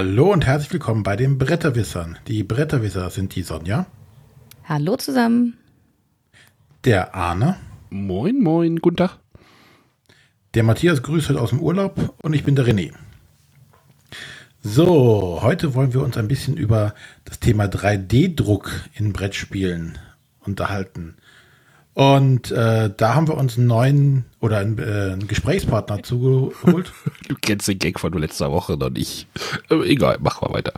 Hallo und herzlich willkommen bei den Bretterwissern. Die Bretterwisser sind die Sonja. Hallo zusammen. Der Arne. Moin, moin, guten Tag. Der Matthias grüßt heute aus dem Urlaub und ich bin der René. So, heute wollen wir uns ein bisschen über das Thema 3D-Druck in Brettspielen unterhalten. Und äh, da haben wir uns einen neuen oder einen, äh, einen Gesprächspartner zugeholt. Du kennst den Gag von letzter Woche noch nicht. Aber egal, mach mal weiter.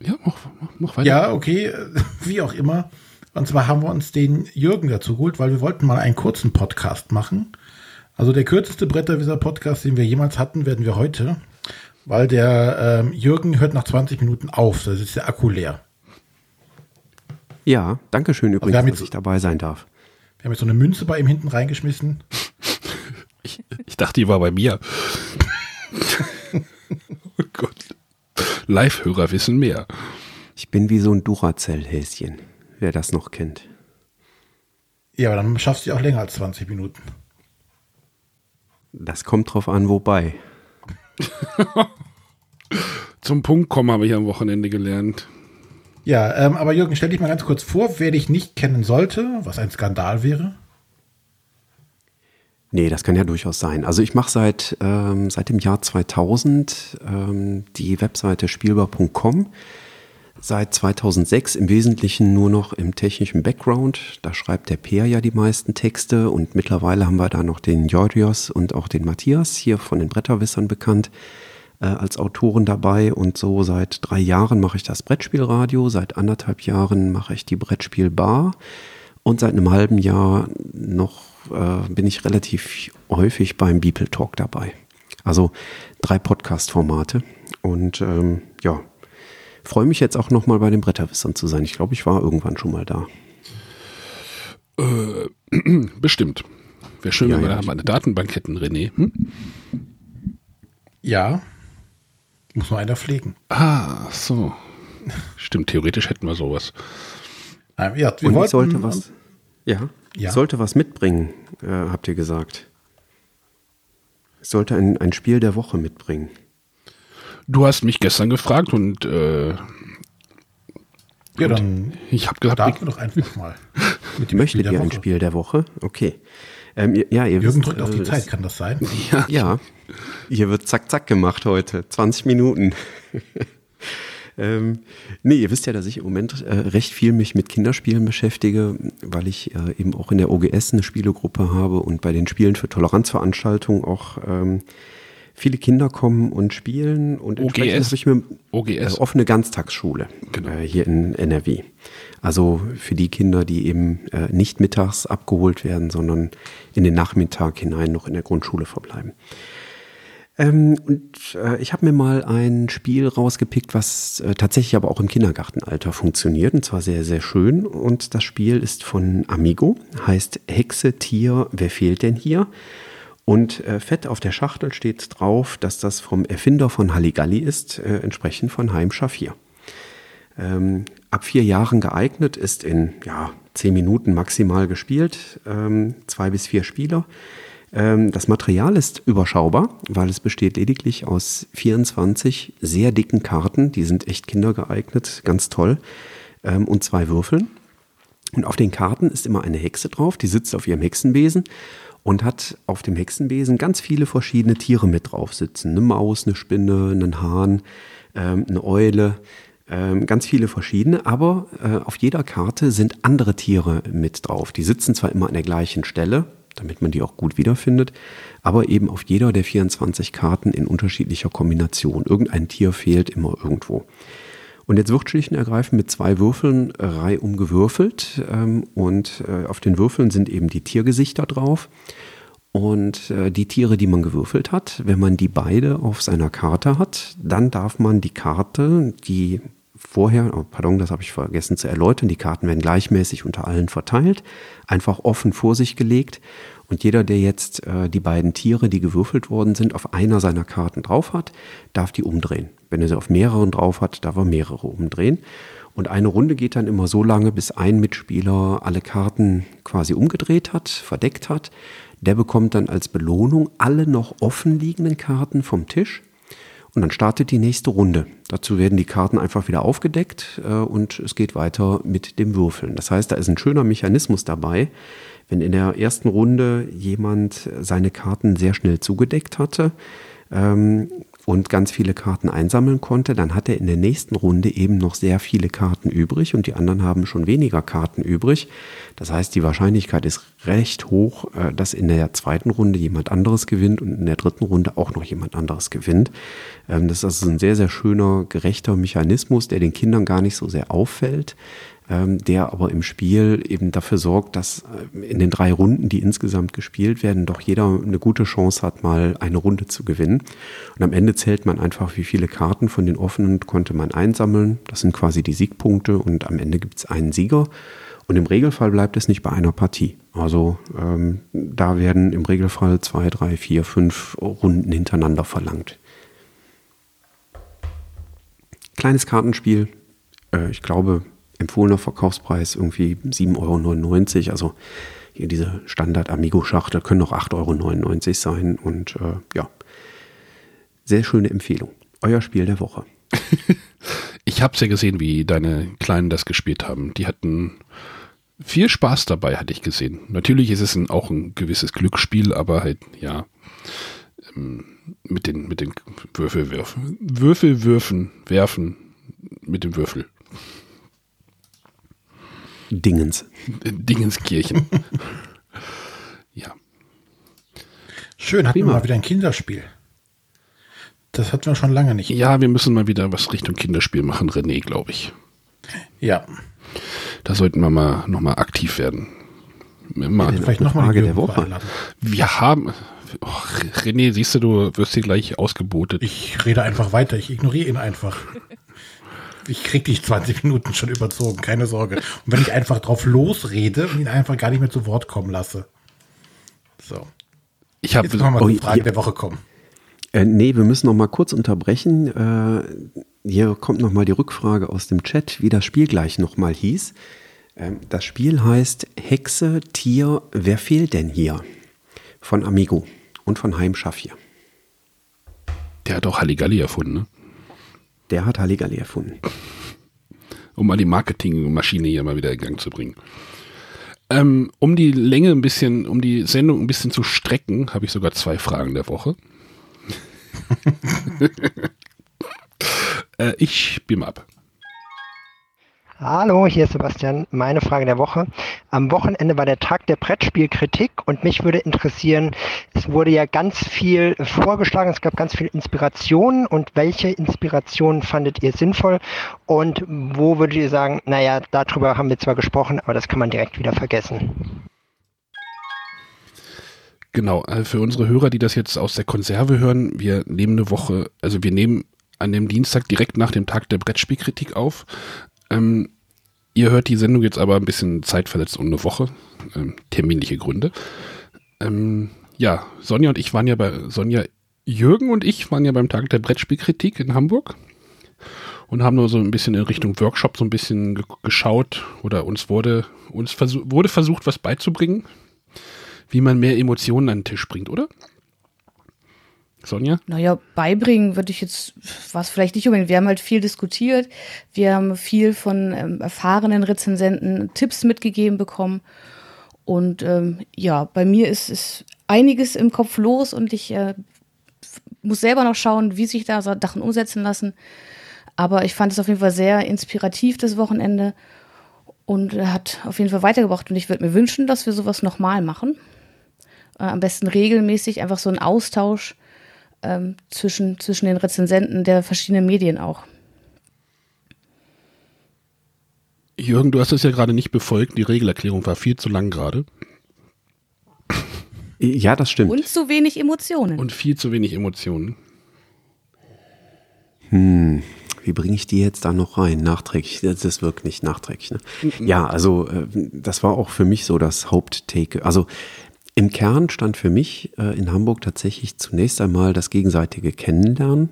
Ja, mach, mach, weiter. Ja, okay, wie auch immer. Und zwar haben wir uns den Jürgen dazu geholt, weil wir wollten mal einen kurzen Podcast machen. Also der kürzeste Bretterwisser-Podcast, den wir jemals hatten, werden wir heute, weil der ähm, Jürgen hört nach 20 Minuten auf. Da ist der Akku leer. Ja, danke schön übrigens, also dass ich dabei sein darf. Wir haben jetzt so eine Münze bei ihm hinten reingeschmissen. Ich, ich dachte, die war bei mir. oh Gott. Live-Hörer wissen mehr. Ich bin wie so ein Duracell-Häschen, wer das noch kennt. Ja, aber dann schaffst du auch länger als 20 Minuten. Das kommt drauf an, wobei. Zum Punkt kommen habe ich am Wochenende gelernt. Ja, ähm, aber Jürgen, stell dich mal ganz kurz vor, wer dich nicht kennen sollte, was ein Skandal wäre. Nee, das kann ja durchaus sein. Also ich mache seit, ähm, seit dem Jahr 2000 ähm, die Webseite spielbar.com. Seit 2006 im Wesentlichen nur noch im technischen Background. Da schreibt der Peer ja die meisten Texte und mittlerweile haben wir da noch den Georgios und auch den Matthias hier von den Bretterwissern bekannt äh, als Autoren dabei und so seit drei Jahren mache ich das Brettspielradio, seit anderthalb Jahren mache ich die Brettspielbar und seit einem halben Jahr noch äh, bin ich relativ häufig beim Beeple Talk dabei. Also drei Podcast-Formate und ähm, ja, freue mich jetzt auch nochmal bei den Bretterwissern zu sein. Ich glaube, ich war irgendwann schon mal da. Äh, bestimmt. Wäre schön, ja, wenn wir ja, da mal eine Datenbank hätten, René. Hm? Ja, muss nur einer pflegen. Ah, so. Stimmt, theoretisch hätten wir sowas. Ähm, ja, wir Und ich sollte was, ja, ja. sollte was mitbringen, äh, habt ihr gesagt. Ich sollte ein, ein Spiel der Woche mitbringen. Du hast mich gestern gefragt und äh, ja, dann ich habe gesagt, starten wir doch einfach mal. Mit dem Möchtet ihr ein Spiel der Woche? Okay. Ähm, ja, ihr Jürgen wisst, drückt auf die äh, Zeit, kann das sein? Ja. ja. Hier wird zack, zack gemacht heute. 20 Minuten. ähm, nee, ihr wisst ja, dass ich im Moment äh, recht viel mich mit Kinderspielen beschäftige, weil ich äh, eben auch in der OGS eine Spielegruppe habe und bei den Spielen für Toleranzveranstaltungen auch ähm, viele Kinder kommen und spielen und OGS, ich mir OGS. Äh, offene Ganztagsschule genau. äh, hier in NRW. Also für die Kinder, die eben äh, nicht mittags abgeholt werden, sondern in den Nachmittag hinein noch in der Grundschule verbleiben. Ähm, und äh, ich habe mir mal ein Spiel rausgepickt, was äh, tatsächlich aber auch im Kindergartenalter funktioniert und zwar sehr, sehr schön. Und das Spiel ist von Amigo, heißt Hexe, Tier, wer fehlt denn hier? Und äh, fett auf der Schachtel steht drauf, dass das vom Erfinder von Halligalli ist, äh, entsprechend von Heim Schafir. Ähm, ab vier Jahren geeignet, ist in ja, zehn Minuten maximal gespielt, ähm, zwei bis vier Spieler. Ähm, das Material ist überschaubar, weil es besteht lediglich aus 24 sehr dicken Karten, die sind echt kindergeeignet, ganz toll, ähm, und zwei Würfeln. Und auf den Karten ist immer eine Hexe drauf, die sitzt auf ihrem Hexenbesen und hat auf dem Hexenbesen ganz viele verschiedene Tiere mit drauf sitzen. Eine Maus, eine Spinne, einen Hahn, ähm, eine Eule, ähm, ganz viele verschiedene, aber äh, auf jeder Karte sind andere Tiere mit drauf. Die sitzen zwar immer an der gleichen Stelle, damit man die auch gut wiederfindet, aber eben auf jeder der 24 Karten in unterschiedlicher Kombination. Irgendein Tier fehlt immer irgendwo. Und jetzt wird schlicht und ergreifend mit zwei Würfeln reihum gewürfelt ähm, und äh, auf den Würfeln sind eben die Tiergesichter drauf. Und äh, die Tiere, die man gewürfelt hat, wenn man die beide auf seiner Karte hat, dann darf man die Karte, die vorher, oh, pardon, das habe ich vergessen zu erläutern, die Karten werden gleichmäßig unter allen verteilt, einfach offen vor sich gelegt und jeder, der jetzt äh, die beiden Tiere, die gewürfelt worden sind, auf einer seiner Karten drauf hat, darf die umdrehen. Wenn er sie auf mehreren drauf hat, darf er mehrere umdrehen. Und eine Runde geht dann immer so lange, bis ein Mitspieler alle Karten quasi umgedreht hat, verdeckt hat. Der bekommt dann als Belohnung alle noch offen liegenden Karten vom Tisch und dann startet die nächste Runde. Dazu werden die Karten einfach wieder aufgedeckt äh, und es geht weiter mit dem Würfeln. Das heißt, da ist ein schöner Mechanismus dabei. Wenn in der ersten Runde jemand seine Karten sehr schnell zugedeckt hatte, ähm, und ganz viele Karten einsammeln konnte, dann hat er in der nächsten Runde eben noch sehr viele Karten übrig und die anderen haben schon weniger Karten übrig. Das heißt, die Wahrscheinlichkeit ist recht hoch, äh, dass in der zweiten Runde jemand anderes gewinnt und in der dritten Runde auch noch jemand anderes gewinnt. Ähm, das ist also ein sehr, sehr schöner, gerechter Mechanismus, der den Kindern gar nicht so sehr auffällt, ähm, der aber im Spiel eben dafür sorgt, dass äh, in den drei Runden, die insgesamt gespielt werden, doch jeder eine gute Chance hat, mal eine Runde zu gewinnen. Und am Ende zählt man einfach, wie viele Karten von den offenen konnte man einsammeln. Das sind quasi die Siegpunkte und am Ende gibt es einen Sieger. Und im Regelfall bleibt es nicht bei einer Partie. Also ähm, da werden im Regelfall zwei, drei, vier, fünf Runden hintereinander verlangt. Kleines Kartenspiel. Äh, ich glaube, empfohlener Verkaufspreis irgendwie 7,99 Euro. Also hier diese Standard-Amigo-Schachtel können auch 8,99 Euro sein. Und äh, ja, sehr schöne Empfehlung. Euer Spiel der Woche. ich habe es ja gesehen, wie deine Kleinen das gespielt haben. Die hatten viel Spaß dabei, hatte ich gesehen. Natürlich ist es ein, auch ein gewisses Glücksspiel, aber halt, ja, ähm, mit den, mit den Würfelwürfen. Würfelwürfen werfen mit dem Würfel. Dingens. Dingenskirchen. ja. Schön, hatten wir mal wieder ein Kinderspiel. Das hatten wir schon lange nicht. Ja, wir müssen mal wieder was Richtung Kinderspiel machen, René, glaube ich. Ja. Da sollten wir mal nochmal aktiv werden. Mal, ja, vielleicht nochmal Frage der Woche. Einladen. Wir haben. Oh, René, siehst du, du wirst hier gleich ausgebotet. Ich rede einfach weiter, ich ignoriere ihn einfach ich krieg dich 20 Minuten schon überzogen, keine Sorge. Und wenn ich einfach drauf losrede und ihn einfach gar nicht mehr zu Wort kommen lasse. So. Ich habe oh, Frage ja. der Woche kommen. Äh, nee, wir müssen noch mal kurz unterbrechen. Äh, hier kommt noch mal die Rückfrage aus dem Chat, wie das Spiel gleich noch mal hieß. Ähm, das Spiel heißt Hexe, Tier, wer fehlt denn hier? Von Amigo und von Heimschaff Der hat auch Halligalli erfunden, ne? Der hat Halligalli erfunden. Um mal die Marketingmaschine hier mal wieder in Gang zu bringen. Ähm, um die Länge ein bisschen, um die Sendung ein bisschen zu strecken, habe ich sogar zwei Fragen der Woche. äh, ich mal ab. Hallo, hier ist Sebastian. Meine Frage der Woche. Am Wochenende war der Tag der Brettspielkritik und mich würde interessieren, es wurde ja ganz viel vorgeschlagen, es gab ganz viel Inspiration und welche Inspirationen fandet ihr sinnvoll und wo würdet ihr sagen, naja, darüber haben wir zwar gesprochen, aber das kann man direkt wieder vergessen. Genau, also für unsere Hörer, die das jetzt aus der Konserve hören, wir nehmen eine Woche, also wir nehmen an dem Dienstag direkt nach dem Tag der Brettspielkritik auf. Ähm, ihr hört die Sendung jetzt aber ein bisschen zeitversetzt um eine Woche. Ähm, terminliche Gründe. Ähm, ja, Sonja und ich waren ja bei Sonja, Jürgen und ich waren ja beim Tag der Brettspielkritik in Hamburg und haben nur so ein bisschen in Richtung Workshop so ein bisschen geschaut oder uns wurde uns versuch, wurde versucht, was beizubringen, wie man mehr Emotionen an den Tisch bringt, oder? Sonja? Naja, beibringen würde ich jetzt, was vielleicht nicht unbedingt. Wir haben halt viel diskutiert. Wir haben viel von ähm, erfahrenen Rezensenten Tipps mitgegeben bekommen. Und ähm, ja, bei mir ist, ist einiges im Kopf los und ich äh, muss selber noch schauen, wie sich da Sachen umsetzen lassen. Aber ich fand es auf jeden Fall sehr inspirativ, das Wochenende. Und hat auf jeden Fall weitergebracht. Und ich würde mir wünschen, dass wir sowas nochmal machen. Äh, am besten regelmäßig einfach so ein Austausch ähm, zwischen, zwischen den Rezensenten der verschiedenen Medien auch. Jürgen, du hast es ja gerade nicht befolgt. Die Regelerklärung war viel zu lang gerade. Ja, das stimmt. Und zu wenig Emotionen. Und viel zu wenig Emotionen. Hm, wie bringe ich die jetzt da noch rein? Nachträglich, das wirkt nicht nachträglich. Ne? Ja, also äh, das war auch für mich so das Haupttake. Also im Kern stand für mich äh, in Hamburg tatsächlich zunächst einmal das gegenseitige Kennenlernen.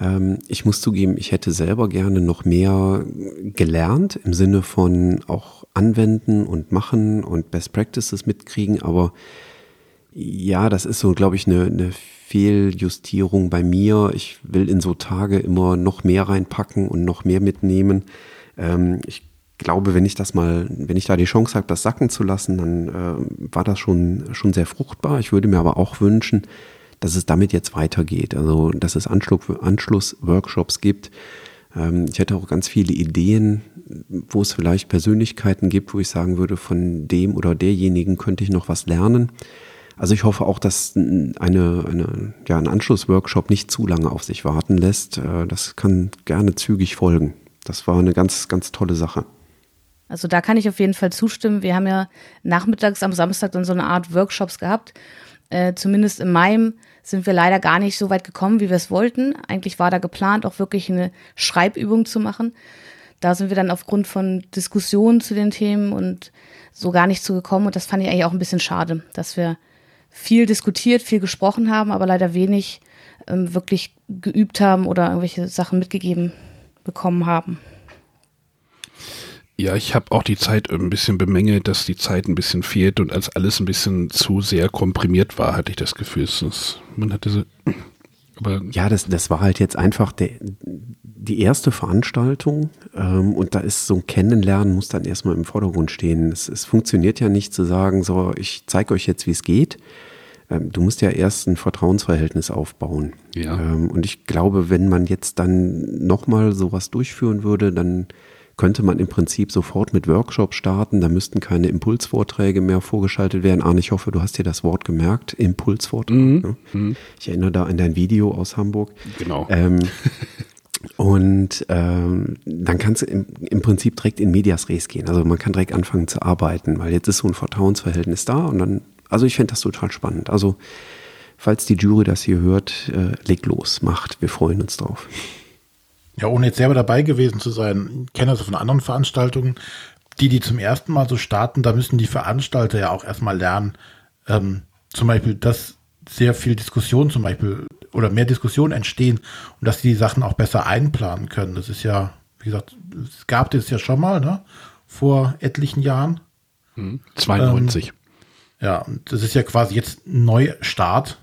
Ähm, ich muss zugeben, ich hätte selber gerne noch mehr gelernt im Sinne von auch anwenden und machen und Best Practices mitkriegen, aber ja, das ist so, glaube ich, eine, eine Fehljustierung bei mir. Ich will in so Tage immer noch mehr reinpacken und noch mehr mitnehmen. Ähm, ich glaube, wenn ich das mal, wenn ich da die Chance habe, das sacken zu lassen, dann äh, war das schon, schon sehr fruchtbar. Ich würde mir aber auch wünschen, dass es damit jetzt weitergeht. Also, dass es Anschlussworkshops gibt. Ähm, ich hätte auch ganz viele Ideen, wo es vielleicht Persönlichkeiten gibt, wo ich sagen würde, von dem oder derjenigen könnte ich noch was lernen. Also ich hoffe auch, dass eine, eine, ja, ein Anschlussworkshop nicht zu lange auf sich warten lässt. Äh, das kann gerne zügig folgen. Das war eine ganz, ganz tolle Sache. Also da kann ich auf jeden Fall zustimmen. Wir haben ja nachmittags am Samstag dann so eine Art Workshops gehabt. Äh, zumindest in meinem sind wir leider gar nicht so weit gekommen, wie wir es wollten. Eigentlich war da geplant, auch wirklich eine Schreibübung zu machen. Da sind wir dann aufgrund von Diskussionen zu den Themen und so gar nicht zugekommen. Und das fand ich eigentlich auch ein bisschen schade, dass wir viel diskutiert, viel gesprochen haben, aber leider wenig ähm, wirklich geübt haben oder irgendwelche Sachen mitgegeben bekommen haben. Ja, ich habe auch die Zeit ein bisschen bemängelt, dass die Zeit ein bisschen fehlt und als alles ein bisschen zu sehr komprimiert war, hatte ich das Gefühl. Dass man hatte so, aber ja, das, das war halt jetzt einfach der, die erste Veranstaltung ähm, und da ist so ein Kennenlernen, muss dann erstmal im Vordergrund stehen. Es, es funktioniert ja nicht zu sagen, so, ich zeige euch jetzt, wie es geht. Ähm, du musst ja erst ein Vertrauensverhältnis aufbauen. Ja. Ähm, und ich glaube, wenn man jetzt dann nochmal sowas durchführen würde, dann könnte man im Prinzip sofort mit Workshops starten. Da müssten keine Impulsvorträge mehr vorgeschaltet werden. Arne, ich hoffe, du hast dir das Wort gemerkt, Impulsvortrag. Mhm. Ne? Mhm. Ich erinnere da an dein Video aus Hamburg. Genau. Ähm, und ähm, dann kannst du im, im, Prinzip direkt in Medias Res gehen. Also man kann direkt anfangen zu arbeiten, weil jetzt ist so ein Vertrauensverhältnis da und dann, also ich finde das total spannend. Also falls die Jury das hier hört, äh, legt los, macht, wir freuen uns drauf. Ja, ohne jetzt selber dabei gewesen zu sein, ich kenne das von anderen Veranstaltungen, die, die zum ersten Mal so starten, da müssen die Veranstalter ja auch erstmal lernen, ähm, zum Beispiel, dass sehr viel Diskussion zum Beispiel oder mehr Diskussion entstehen und dass die, die Sachen auch besser einplanen können. Das ist ja, wie gesagt, es gab das ja schon mal, ne? Vor etlichen Jahren. 92. Ähm, ja, das ist ja quasi jetzt ein Neustart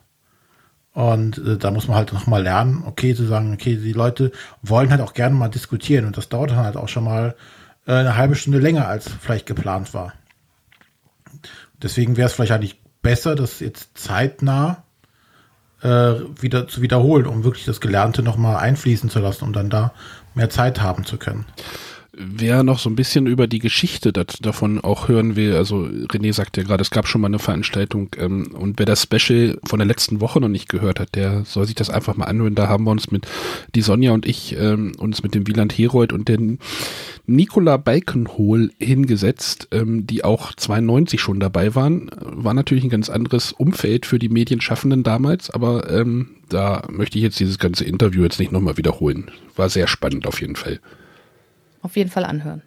und äh, da muss man halt nochmal lernen, okay, zu sagen, okay, die Leute wollen halt auch gerne mal diskutieren und das dauert dann halt auch schon mal äh, eine halbe Stunde länger, als vielleicht geplant war. Deswegen wäre es vielleicht eigentlich besser, das jetzt zeitnah äh, wieder zu wiederholen, um wirklich das Gelernte nochmal einfließen zu lassen, um dann da mehr Zeit haben zu können. Wer noch so ein bisschen über die Geschichte dat, davon auch hören will, also René sagt ja gerade, es gab schon mal eine Veranstaltung ähm, und wer das Special von der letzten Woche noch nicht gehört hat, der soll sich das einfach mal anhören. Da haben wir uns mit die Sonja und ich ähm, uns mit dem Wieland Herold und den Nicola Balkenhol hingesetzt, ähm, die auch 92 schon dabei waren. War natürlich ein ganz anderes Umfeld für die Medienschaffenden damals, aber ähm, da möchte ich jetzt dieses ganze Interview jetzt nicht nochmal wiederholen. War sehr spannend auf jeden Fall auf jeden Fall anhören.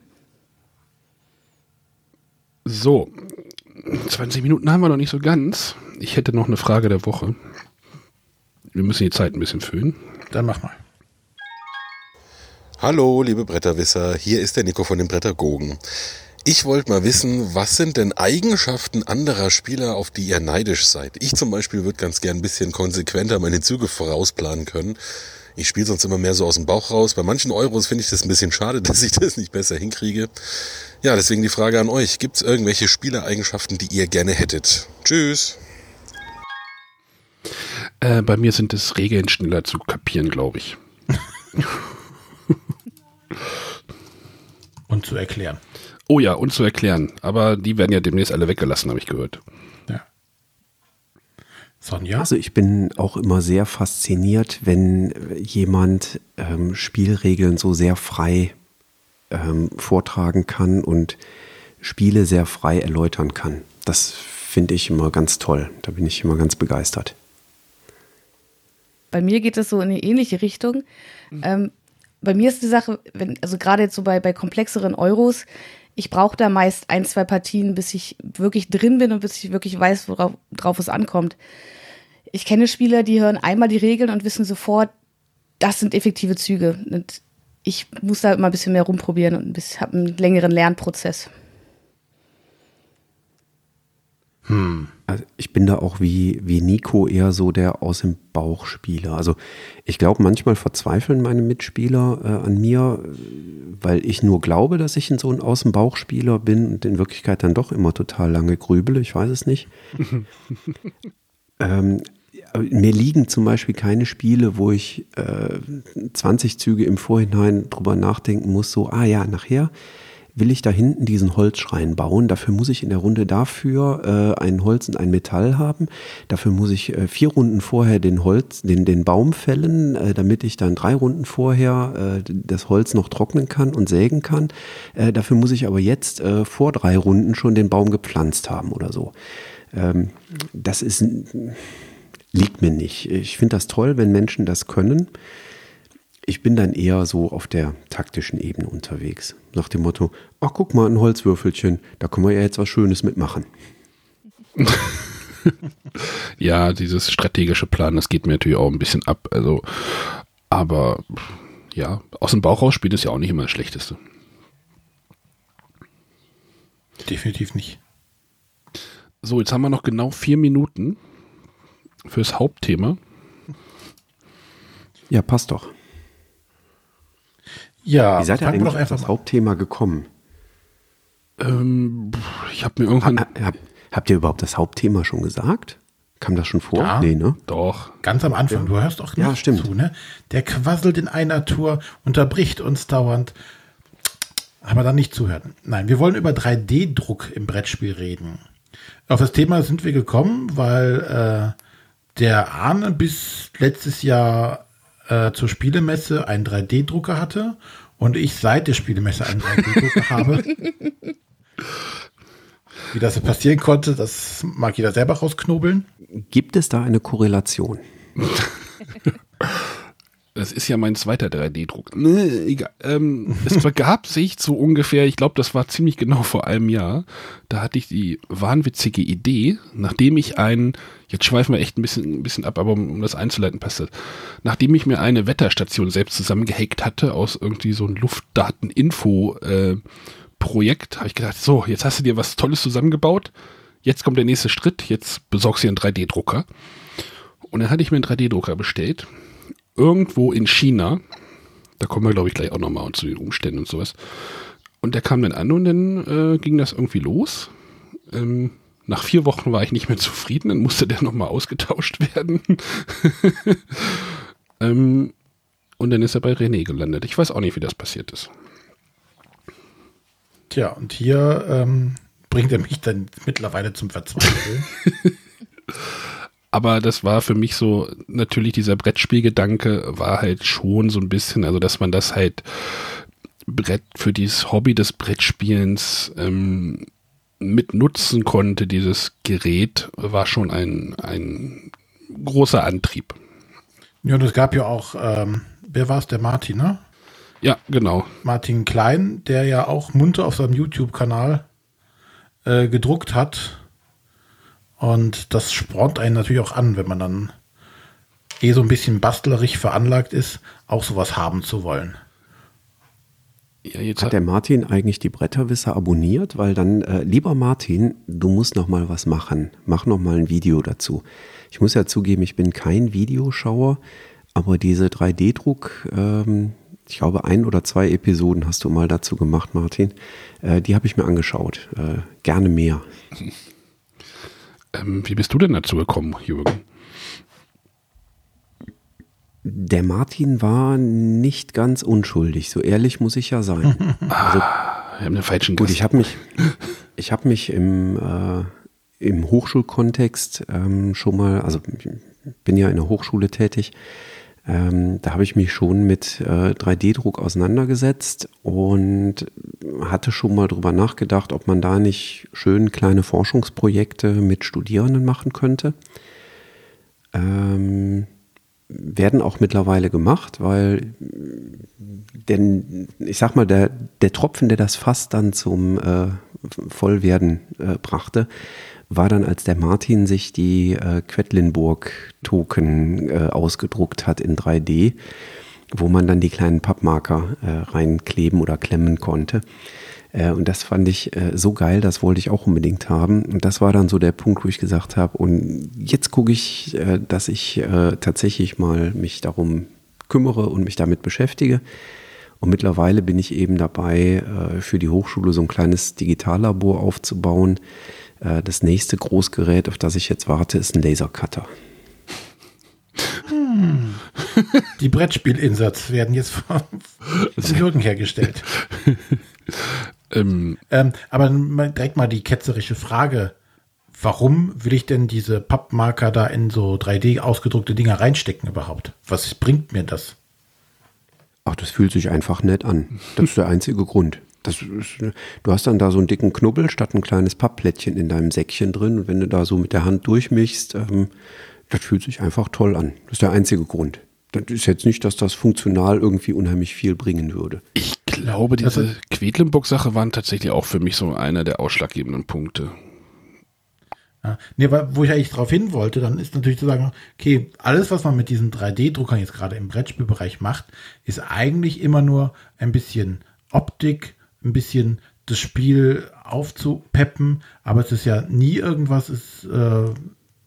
So, 20 Minuten haben wir noch nicht so ganz. Ich hätte noch eine Frage der Woche. Wir müssen die Zeit ein bisschen füllen. Dann mach mal. Hallo, liebe Bretterwisser, hier ist der Nico von den Brettergogen. Ich wollte mal wissen, was sind denn Eigenschaften anderer Spieler, auf die ihr neidisch seid? Ich zum Beispiel würde ganz gern ein bisschen konsequenter meine Züge vorausplanen können. Ich spiele sonst immer mehr so aus dem Bauch raus. Bei manchen Euros finde ich das ein bisschen schade, dass ich das nicht besser hinkriege. Ja, deswegen die Frage an euch. Gibt es irgendwelche Spielereigenschaften, die ihr gerne hättet? Tschüss. Äh, bei mir sind es Regeln schneller zu kapieren, glaube ich. und zu erklären. Oh ja, und zu erklären. Aber die werden ja demnächst alle weggelassen, habe ich gehört. Sonja? Also ich bin auch immer sehr fasziniert, wenn jemand ähm, Spielregeln so sehr frei ähm, vortragen kann und Spiele sehr frei erläutern kann. Das finde ich immer ganz toll. Da bin ich immer ganz begeistert. Bei mir geht es so in eine ähnliche Richtung. Mhm. Ähm, bei mir ist die Sache, wenn, also gerade jetzt so bei, bei komplexeren Euros, ich brauche da meist ein, zwei Partien, bis ich wirklich drin bin und bis ich wirklich weiß, worauf es ankommt. Ich kenne Spieler, die hören einmal die Regeln und wissen sofort, das sind effektive Züge. Und ich muss da immer ein bisschen mehr rumprobieren und habe einen längeren Lernprozess. Hm. Also ich bin da auch wie, wie Nico eher so der aus dem Bauch Spieler. Also ich glaube, manchmal verzweifeln meine Mitspieler äh, an mir, weil ich nur glaube, dass ich so ein aus dem Bauch Spieler bin und in Wirklichkeit dann doch immer total lange grübele. Ich weiß es nicht. ähm, mir liegen zum Beispiel keine Spiele, wo ich äh, 20 Züge im Vorhinein drüber nachdenken muss, so, ah ja, nachher will ich da hinten diesen Holzschrein bauen. Dafür muss ich in der Runde dafür äh, ein Holz und ein Metall haben. Dafür muss ich äh, vier Runden vorher den Holz, den, den Baum fällen, äh, damit ich dann drei Runden vorher äh, das Holz noch trocknen kann und sägen kann. Äh, dafür muss ich aber jetzt äh, vor drei Runden schon den Baum gepflanzt haben oder so. Ähm, das ist liegt mir nicht. Ich finde das toll, wenn Menschen das können. Ich bin dann eher so auf der taktischen Ebene unterwegs. Nach dem Motto, ach guck mal, ein Holzwürfelchen, da können wir ja jetzt was Schönes mitmachen. ja, dieses strategische Plan, das geht mir natürlich auch ein bisschen ab. Also, aber ja, aus dem Bauch raus spielt es ja auch nicht immer das Schlechteste. Definitiv nicht. So, jetzt haben wir noch genau vier Minuten fürs Hauptthema. Ja, passt doch. Ja, wie seid ihr eigentlich auf das Hauptthema gekommen? Ähm, ich habe mir irgendwann. Hab, hab, habt ihr überhaupt das Hauptthema schon gesagt? Kam das schon vor? Ja, nee, ne? Doch. Ganz am Anfang. Ja. Du hörst doch nicht ja, stimmt. zu, ne? Der quasselt in einer Tour, unterbricht uns dauernd. Aber dann nicht zuhören. Nein, wir wollen über 3D-Druck im Brettspiel reden. Auf das Thema sind wir gekommen, weil äh, der Arne bis letztes Jahr äh, zur Spielemesse einen 3D-Drucker hatte und ich seit der Spielemesse einen 3D-Drucker habe. Wie das passieren konnte, das mag jeder selber rausknobeln. Gibt es da eine Korrelation? Das ist ja mein zweiter 3D-Druck. Nee, egal. Ähm, es begab sich so ungefähr, ich glaube, das war ziemlich genau vor einem Jahr. Da hatte ich die wahnwitzige Idee, nachdem ich ein, jetzt schweifen wir echt ein bisschen, ein bisschen ab, aber um, um das einzuleiten passt das. Nachdem ich mir eine Wetterstation selbst zusammengehackt hatte aus irgendwie so ein Luftdaten-Info-Projekt, äh, habe ich gedacht, so, jetzt hast du dir was Tolles zusammengebaut. Jetzt kommt der nächste Schritt. Jetzt besorgst du dir einen 3D-Drucker. Und dann hatte ich mir einen 3D-Drucker bestellt irgendwo in China. Da kommen wir, glaube ich, gleich auch nochmal zu den Umständen und sowas. Und der kam dann an und dann äh, ging das irgendwie los. Ähm, nach vier Wochen war ich nicht mehr zufrieden, dann musste der nochmal ausgetauscht werden. ähm, und dann ist er bei René gelandet. Ich weiß auch nicht, wie das passiert ist. Tja, und hier ähm, bringt er mich dann mittlerweile zum Verzweifeln. aber das war für mich so, natürlich dieser Brettspielgedanke war halt schon so ein bisschen, also dass man das halt Brett für dieses Hobby des Brettspielens ähm, mit nutzen konnte, dieses Gerät, war schon ein, ein großer Antrieb. Ja, und es gab ja auch, ähm, wer war es, der Martin, ne? Ja, genau. Martin Klein, der ja auch munter auf seinem YouTube-Kanal äh, gedruckt hat und das spornt einen natürlich auch an, wenn man dann eh so ein bisschen bastlerig veranlagt ist, auch sowas haben zu wollen. Ja, hat, hat der Martin eigentlich die Bretterwisser abonniert? Weil dann, äh, lieber Martin, du musst noch mal was machen. Mach noch mal ein Video dazu. Ich muss ja zugeben, ich bin kein Videoschauer, aber diese 3D-Druck, ähm, ich glaube, ein oder zwei Episoden hast du mal dazu gemacht, Martin. Äh, die habe ich mir angeschaut. Äh, gerne mehr. Ähm, wie bist du denn dazu gekommen, Jürgen? Der Martin war nicht ganz unschuldig, so ehrlich muss ich ja sein. Also, ah, wir haben den falschen Gut, Gast. ich habe mich, ich habe mich im, äh, im Hochschulkontext ähm, schon mal, also bin ja in der Hochschule tätig, ähm, da habe ich mich schon mit äh, 3D-Druck auseinandergesetzt und hatte schon mal drüber nachgedacht, ob man da nicht schön kleine Forschungsprojekte mit Studierenden machen könnte. Ähm, werden auch mittlerweile gemacht, weil denn ich sag mal, der, der Tropfen, der das Fass dann zum äh, Vollwerden äh, brachte, war dann, als der Martin sich die äh, Quedlinburg-Token äh, ausgedruckt hat in 3D, wo man dann die kleinen Pappmarker äh, reinkleben oder klemmen konnte. Äh, und das fand ich äh, so geil, das wollte ich auch unbedingt haben. Und das war dann so der Punkt, wo ich gesagt habe, und jetzt gucke ich, äh, dass ich tatsächlich mal mich darum kümmere und mich damit beschäftige. Und mittlerweile bin ich eben dabei, für die Hochschule so ein kleines Digitallabor aufzubauen. Äh, das nächste Großgerät, auf das ich jetzt warte, ist ein Lasercutter. Hm. Die Brettspielinsatz werden jetzt von Jürgen hergestellt. ähm, ähm, aber direkt mal die ketzerische Frage. Warum will ich denn diese Pappmarker da in so 3D ausgedruckte Dinger reinstecken überhaupt? Was bringt mir das? Ach, das fühlt sich einfach nett an. Das ist der einzige Grund. Das ist, du hast dann da so einen dicken Knubbel statt ein kleines Pappplättchen in deinem Säckchen drin. Und wenn du da so mit der Hand durchmischst, ähm, das fühlt sich einfach toll an. Das ist der einzige Grund. Das ist jetzt nicht, dass das funktional irgendwie unheimlich viel bringen würde. Ich glaube, diese Quedlinburg-Sache waren tatsächlich auch für mich so einer der ausschlaggebenden Punkte. Ja, nee, wo ich eigentlich darauf hin wollte, dann ist natürlich zu sagen, okay, alles, was man mit diesen 3D-Druckern jetzt gerade im Brettspielbereich macht, ist eigentlich immer nur ein bisschen Optik, ein bisschen das Spiel aufzupeppen, aber es ist ja nie irgendwas, ist, äh,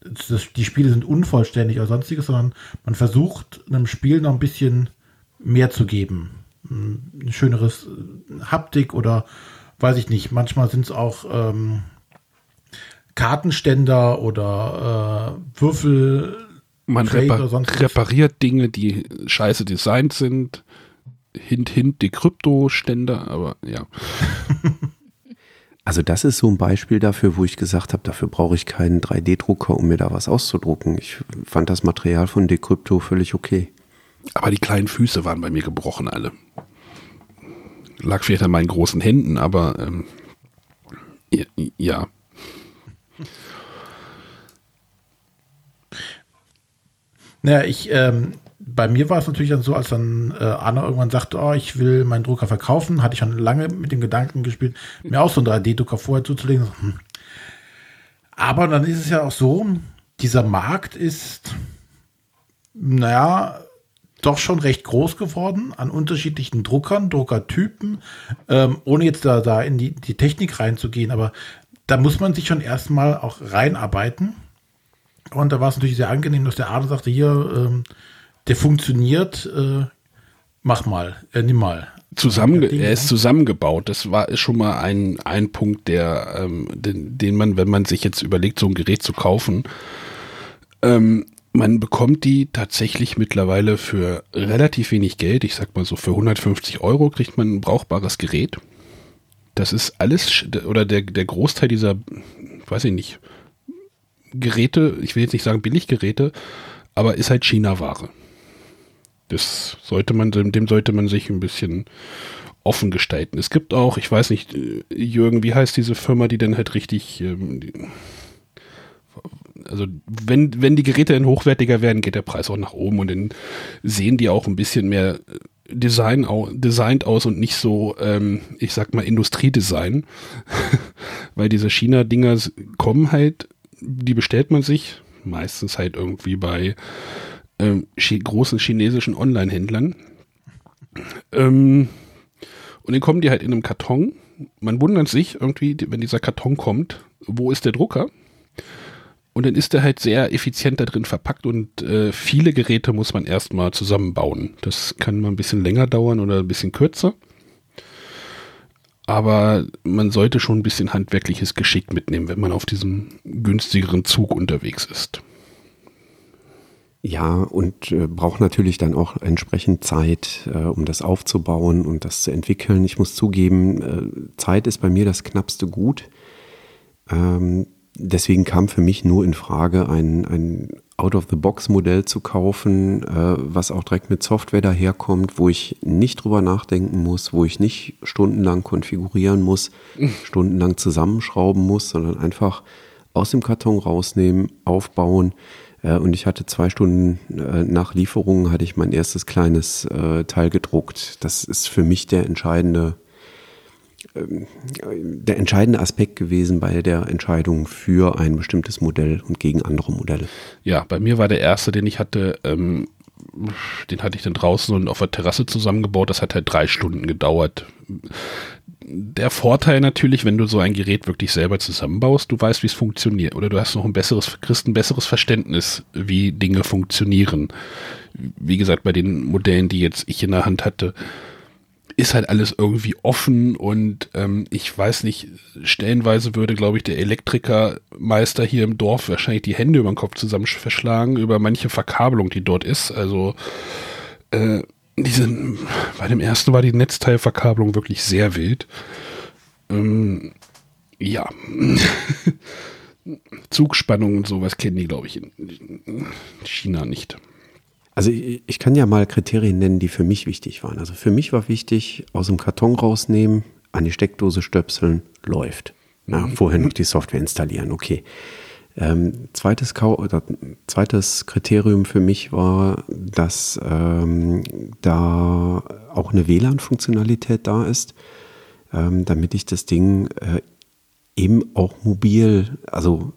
das, die Spiele sind unvollständig oder sonstiges, sondern man versucht einem Spiel noch ein bisschen mehr zu geben. Ein schöneres Haptik oder weiß ich nicht, manchmal sind es auch ähm, Kartenständer oder äh, Würfel. Man repar repariert Dinge, die scheiße designt sind. Hint, hint, die Kryptoständer, aber ja. Also das ist so ein Beispiel dafür, wo ich gesagt habe, dafür brauche ich keinen 3D-Drucker, um mir da was auszudrucken. Ich fand das Material von Decrypto völlig okay. Aber die kleinen Füße waren bei mir gebrochen alle. Lag vielleicht an meinen großen Händen, aber ähm, ja. Naja, ich, ähm, bei mir war es natürlich dann so, als dann äh, Anna irgendwann sagte, oh, ich will meinen Drucker verkaufen, hatte ich schon lange mit dem Gedanken gespielt, mir auch so einen 3D-Drucker vorher zuzulegen. Hm. Aber dann ist es ja auch so, dieser Markt ist, naja, doch schon recht groß geworden an unterschiedlichen Druckern, Druckertypen, ähm, ohne jetzt da, da in die, die Technik reinzugehen, aber da muss man sich schon erstmal auch reinarbeiten. Und da war es natürlich sehr angenehm, dass der Arne sagte, hier, ähm, der funktioniert, äh, mach mal, äh, nimm mal. Zusammen, er ist zusammengebaut. Das war ist schon mal ein, ein Punkt, der, ähm, den, den man, wenn man sich jetzt überlegt, so ein Gerät zu kaufen, ähm, man bekommt die tatsächlich mittlerweile für relativ wenig Geld. Ich sag mal so für 150 Euro kriegt man ein brauchbares Gerät. Das ist alles, oder der, der Großteil dieser, weiß ich nicht, Geräte, ich will jetzt nicht sagen Billiggeräte, aber ist halt China-Ware. Das sollte man, dem sollte man sich ein bisschen offen gestalten. Es gibt auch, ich weiß nicht, äh, Jürgen, wie heißt diese Firma, die dann halt richtig, ähm, also wenn, wenn die Geräte dann hochwertiger werden, geht der Preis auch nach oben und dann sehen die auch ein bisschen mehr Design, designt aus und nicht so, ähm, ich sag mal, Industriedesign. Weil diese China-Dinger kommen halt, die bestellt man sich, meistens halt irgendwie bei ähm, großen chinesischen Online-Händlern. Ähm, und dann kommen die halt in einem Karton. Man wundert sich irgendwie, wenn dieser Karton kommt, wo ist der Drucker? Und dann ist der halt sehr effizient da drin verpackt und äh, viele Geräte muss man erstmal zusammenbauen. Das kann mal ein bisschen länger dauern oder ein bisschen kürzer. Aber man sollte schon ein bisschen handwerkliches Geschick mitnehmen, wenn man auf diesem günstigeren Zug unterwegs ist. Ja, und äh, braucht natürlich dann auch entsprechend Zeit, äh, um das aufzubauen und das zu entwickeln. Ich muss zugeben, äh, Zeit ist bei mir das knappste Gut. Ähm, deswegen kam für mich nur in Frage, ein, ein Out-of-the-Box-Modell zu kaufen, äh, was auch direkt mit Software daherkommt, wo ich nicht drüber nachdenken muss, wo ich nicht stundenlang konfigurieren muss, stundenlang zusammenschrauben muss, sondern einfach aus dem Karton rausnehmen, aufbauen äh, und ich hatte zwei Stunden äh, nach Lieferung hatte ich mein erstes kleines äh, Teil gedruckt. Das ist für mich der entscheidende, ähm, der entscheidende Aspekt gewesen bei der Entscheidung für ein bestimmtes Modell und gegen andere Modelle. Ja, bei mir war der erste, den ich hatte, ähm, den hatte ich dann draußen und auf der Terrasse zusammengebaut. Das hat halt drei Stunden gedauert. Der Vorteil natürlich, wenn du so ein Gerät wirklich selber zusammenbaust, du weißt, wie es funktioniert. Oder du hast noch ein besseres, kriegst ein besseres Verständnis, wie Dinge funktionieren. Wie gesagt, bei den Modellen, die jetzt ich in der Hand hatte, ist halt alles irgendwie offen und ähm, ich weiß nicht, stellenweise würde, glaube ich, der Elektrikermeister hier im Dorf wahrscheinlich die Hände über den Kopf zusammen verschlagen über manche Verkabelung, die dort ist. Also äh, diese, bei dem ersten war die Netzteilverkabelung wirklich sehr wild. Ähm, ja. Zugspannung und sowas kennen die, glaube ich, in China nicht. Also ich kann ja mal Kriterien nennen, die für mich wichtig waren. Also für mich war wichtig, aus dem Karton rausnehmen, an die Steckdose stöpseln, läuft. Ja, mhm. vorher noch die Software installieren, okay. Ähm, zweites, zweites Kriterium für mich war, dass ähm, da auch eine WLAN-Funktionalität da ist, ähm, damit ich das Ding äh, eben auch mobil, also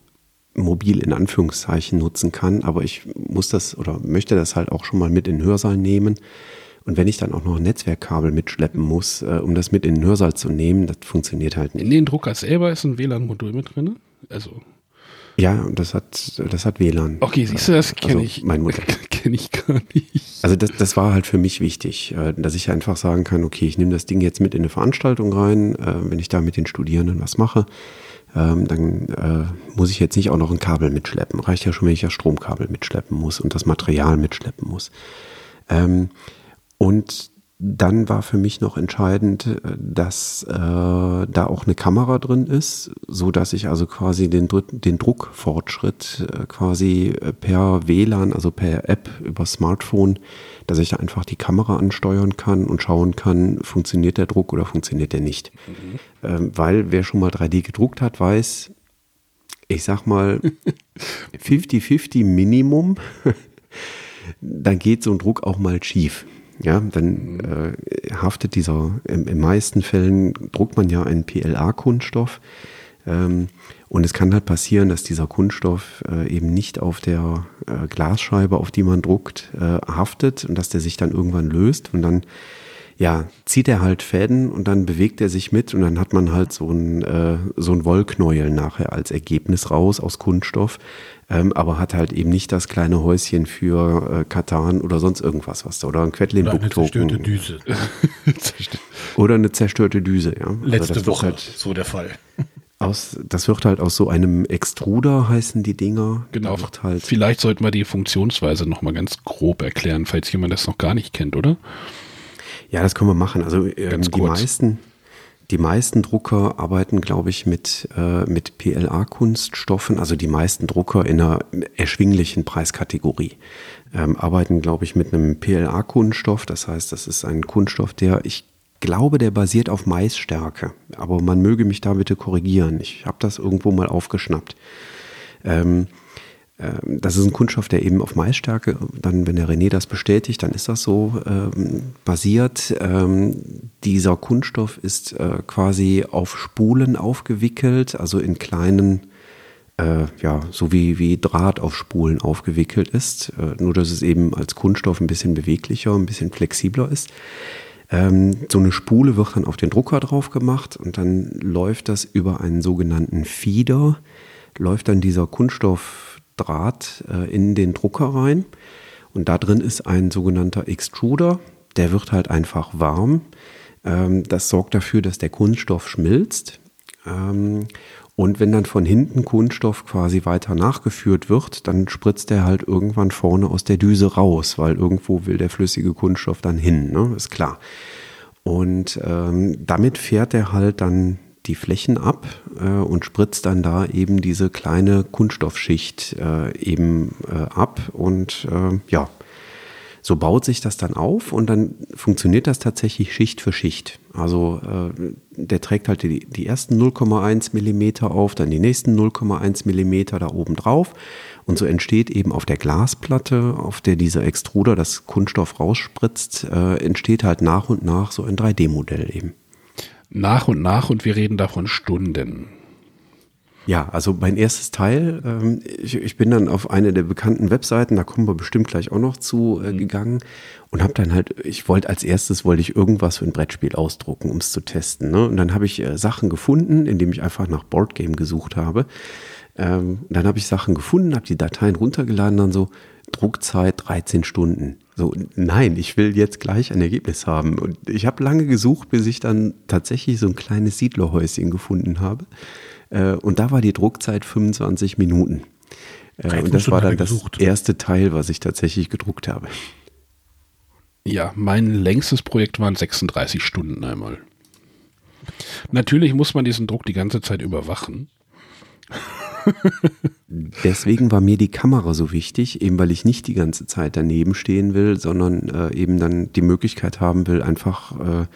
mobil in Anführungszeichen nutzen kann, aber ich muss das oder möchte das halt auch schon mal mit in den Hörsaal nehmen. Und wenn ich dann auch noch ein Netzwerkkabel mitschleppen muss, äh, um das mit in den Hörsaal zu nehmen, das funktioniert halt nicht. In den Drucker selber ist ein WLAN-Modul mit drin? Also ja, das hat, das hat WLAN. Okay, siehst du, das kenne also ich. Mein Modell. kenne ich gar nicht. Also das, das war halt für mich wichtig, äh, dass ich einfach sagen kann, okay, ich nehme das Ding jetzt mit in eine Veranstaltung rein, äh, wenn ich da mit den Studierenden was mache ähm, dann äh, muss ich jetzt nicht auch noch ein Kabel mitschleppen. Reicht ja schon, wenn ich das Stromkabel mitschleppen muss und das Material mitschleppen muss. Ähm, und dann war für mich noch entscheidend, äh, dass äh, da auch eine Kamera drin ist, so dass ich also quasi den, den Druckfortschritt äh, quasi äh, per WLAN, also per App über Smartphone, dass ich da einfach die Kamera ansteuern kann und schauen kann, funktioniert der Druck oder funktioniert der nicht. Mhm. Ähm, weil wer schon mal 3D gedruckt hat, weiß, ich sag mal 50-50 Minimum, dann geht so ein Druck auch mal schief. Ja, dann äh, haftet dieser, in den meisten Fällen druckt man ja einen PLA-Kunststoff. Ähm, und es kann halt passieren, dass dieser Kunststoff äh, eben nicht auf der äh, Glasscheibe, auf die man druckt, äh, haftet und dass der sich dann irgendwann löst und dann ja, zieht er halt Fäden und dann bewegt er sich mit und dann hat man halt so ein, äh, so ein Wollknäuel nachher als Ergebnis raus aus Kunststoff, ähm, aber hat halt eben nicht das kleine Häuschen für äh, Katan oder sonst irgendwas, was da, oder ein quedlin Oder eine zerstörte Düse. oder eine zerstörte Düse, ja. Also Letzte Woche halt, so der Fall. Aus, das wird halt aus so einem Extruder heißen die Dinger. Genau. Halt Vielleicht sollten wir die Funktionsweise nochmal ganz grob erklären, falls jemand das noch gar nicht kennt, oder? Ja, das können wir machen. Also ähm, die meisten, die meisten Drucker arbeiten, glaube ich, mit, äh, mit PLA-Kunststoffen. Also die meisten Drucker in einer erschwinglichen Preiskategorie ähm, arbeiten, glaube ich, mit einem PLA-Kunststoff. Das heißt, das ist ein Kunststoff, der, ich glaube, der basiert auf Maisstärke. Aber man möge mich da bitte korrigieren. Ich habe das irgendwo mal aufgeschnappt. Ähm, das ist ein Kunststoff, der eben auf Maisstärke, dann, wenn der René das bestätigt, dann ist das so ähm, basiert. Ähm, dieser Kunststoff ist äh, quasi auf Spulen aufgewickelt, also in kleinen, äh, ja, so wie, wie Draht auf Spulen aufgewickelt ist. Äh, nur, dass es eben als Kunststoff ein bisschen beweglicher, ein bisschen flexibler ist. Ähm, so eine Spule wird dann auf den Drucker drauf gemacht und dann läuft das über einen sogenannten Feeder, läuft dann dieser Kunststoff Draht äh, in den Drucker rein. Und da drin ist ein sogenannter Extruder. Der wird halt einfach warm. Ähm, das sorgt dafür, dass der Kunststoff schmilzt. Ähm, und wenn dann von hinten Kunststoff quasi weiter nachgeführt wird, dann spritzt der halt irgendwann vorne aus der Düse raus, weil irgendwo will der flüssige Kunststoff dann hin, ne? ist klar. Und ähm, damit fährt er halt dann die Flächen ab äh, und spritzt dann da eben diese kleine Kunststoffschicht äh, eben äh, ab. Und äh, ja, so baut sich das dann auf und dann funktioniert das tatsächlich Schicht für Schicht. Also äh, der trägt halt die, die ersten 0,1 Millimeter auf, dann die nächsten 0,1 Millimeter da oben drauf. Und so entsteht eben auf der Glasplatte, auf der dieser Extruder das Kunststoff rausspritzt, äh, entsteht halt nach und nach so ein 3D-Modell eben nach und nach und wir reden davon Stunden. Ja, also mein erstes Teil, ähm, ich, ich, bin dann auf eine der bekannten Webseiten, da kommen wir bestimmt gleich auch noch zu, äh, mhm. gegangen und habe dann halt, ich wollte als erstes, wollte ich irgendwas für ein Brettspiel ausdrucken, um es zu testen. Ne? Und dann habe ich äh, Sachen gefunden, indem ich einfach nach Boardgame gesucht habe. Ähm, dann habe ich Sachen gefunden, habe die Dateien runtergeladen, dann so Druckzeit 13 Stunden. So, nein, ich will jetzt gleich ein Ergebnis haben. Und ich habe lange gesucht, bis ich dann tatsächlich so ein kleines Siedlerhäuschen gefunden habe. Äh, und da war die Druckzeit 25 Minuten. Äh, und das war dann das erste Teil, was ich tatsächlich gedruckt habe. Ja, mein längstes Projekt waren 36 Stunden einmal. Natürlich muss man diesen Druck die ganze Zeit überwachen. Deswegen war mir die Kamera so wichtig, eben weil ich nicht die ganze Zeit daneben stehen will, sondern äh, eben dann die Möglichkeit haben will, einfach äh,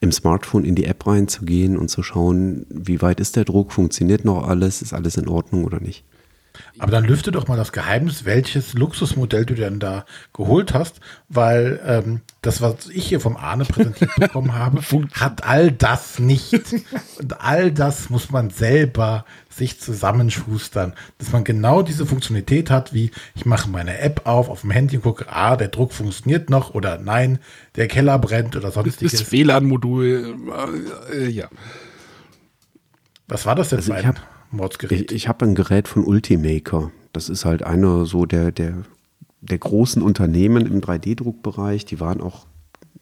im Smartphone in die App reinzugehen und zu schauen, wie weit ist der Druck, funktioniert noch alles, ist alles in Ordnung oder nicht. Aber dann lüfte doch mal das Geheimnis, welches Luxusmodell du denn da geholt hast, weil ähm, das, was ich hier vom Arne präsentiert bekommen habe, hat all das nicht. Und all das muss man selber sich zusammenschustern, dass man genau diese Funktionalität hat, wie ich mache meine App auf auf dem Handy und gucke, ah, der Druck funktioniert noch oder nein, der Keller brennt oder sonstiges. Das WLAN-Modul, äh, ja. Was war das denn also für ein Mordsgerät? Ich, ich habe ein Gerät von Ultimaker. Das ist halt einer so der, der, der großen Unternehmen im 3D-Druckbereich. Die waren auch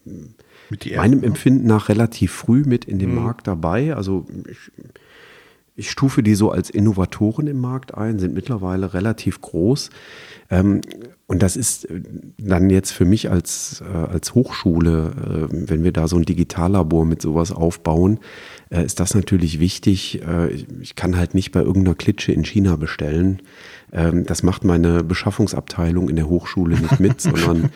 meinem ne? Empfinden nach relativ früh mit in dem mhm. Markt dabei. Also ich, ich stufe die so als Innovatoren im Markt ein, sind mittlerweile relativ groß. Ähm, und das ist äh, dann jetzt für mich als, äh, als Hochschule, äh, wenn wir da so ein Digitallabor mit sowas aufbauen, ist das natürlich wichtig. Ich kann halt nicht bei irgendeiner Klitsche in China bestellen. Ähm, das macht meine Beschaffungsabteilung in der Hochschule nicht mit, sondern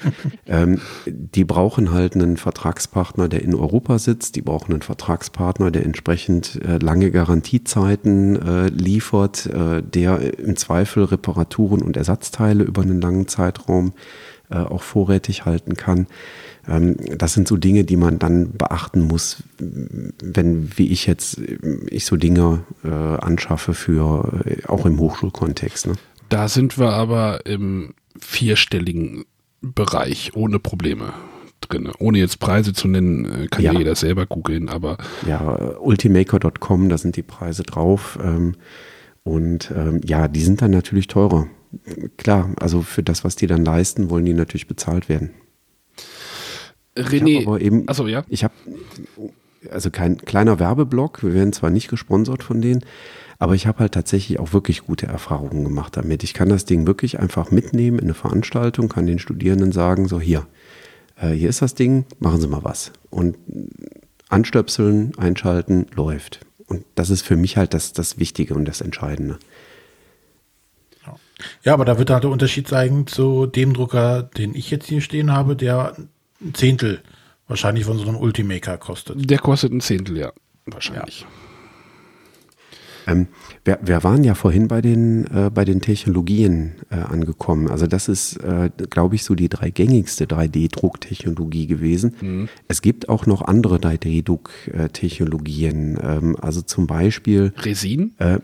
ähm, die brauchen halt einen Vertragspartner, der in Europa sitzt. Die brauchen einen Vertragspartner, der entsprechend äh, lange Garantiezeiten äh, liefert, äh, der im Zweifel Reparaturen und Ersatzteile über einen langen Zeitraum äh, auch vorrätig halten kann. Ähm, das sind so Dinge, die man dann beachten muss, wenn, wie ich jetzt, ich so Dinge äh, anschaffe für, äh, auch im Hochschulkontext. Ne? Da sind wir aber im vierstelligen Bereich ohne Probleme drin. Ohne jetzt Preise zu nennen, äh, kann ja jeder selber googeln, aber. Ja, ultimaker.com, da sind die Preise drauf. Ähm, und ähm, ja, die sind dann natürlich teurer. Klar, also für das, was die dann leisten, wollen die natürlich bezahlt werden. René, ich aber eben, also ja. Ich habe also kein kleiner Werbeblock, wir werden zwar nicht gesponsert von denen, aber ich habe halt tatsächlich auch wirklich gute Erfahrungen gemacht damit. Ich kann das Ding wirklich einfach mitnehmen in eine Veranstaltung, kann den Studierenden sagen, so hier, äh, hier ist das Ding, machen Sie mal was. Und anstöpseln, einschalten, läuft. Und das ist für mich halt das, das Wichtige und das Entscheidende. Ja, aber da wird halt der Unterschied zeigen zu dem Drucker, den ich jetzt hier stehen habe, der ein Zehntel wahrscheinlich von so einem Ultimaker kostet. Der kostet ein Zehntel, ja. Wahrscheinlich. Ja. Ähm, wir, wir, waren ja vorhin bei den, äh, bei den Technologien äh, angekommen. Also das ist, äh, glaube ich, so die drei gängigste 3D-Drucktechnologie gewesen. Mhm. Es gibt auch noch andere 3D-Drucktechnologien. Ähm, also zum Beispiel Resin? Äh,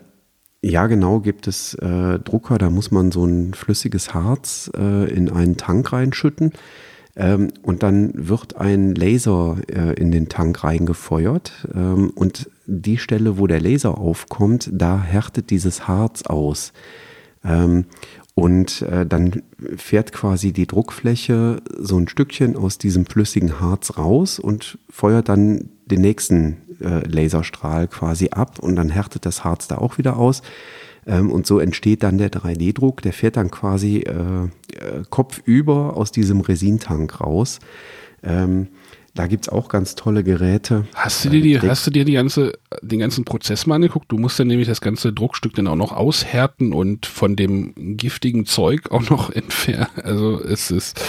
ja, genau, gibt es äh, Drucker, da muss man so ein flüssiges Harz äh, in einen Tank reinschütten. Ähm, und dann wird ein Laser äh, in den Tank reingefeuert. Ähm, und die Stelle, wo der Laser aufkommt, da härtet dieses Harz aus. Ähm, und äh, dann fährt quasi die Druckfläche so ein Stückchen aus diesem flüssigen Harz raus und feuert dann den nächsten äh, Laserstrahl quasi ab und dann härtet das Harz da auch wieder aus. Ähm, und so entsteht dann der 3D-Druck, der fährt dann quasi äh, äh, kopfüber aus diesem Resintank raus. Ähm, da gibt es auch ganz tolle Geräte. Hast du dir, die, hast du dir die ganze, den ganzen Prozess mal angeguckt? Du musst dann nämlich das ganze Druckstück dann auch noch aushärten und von dem giftigen Zeug auch noch entfernen. Also es ist.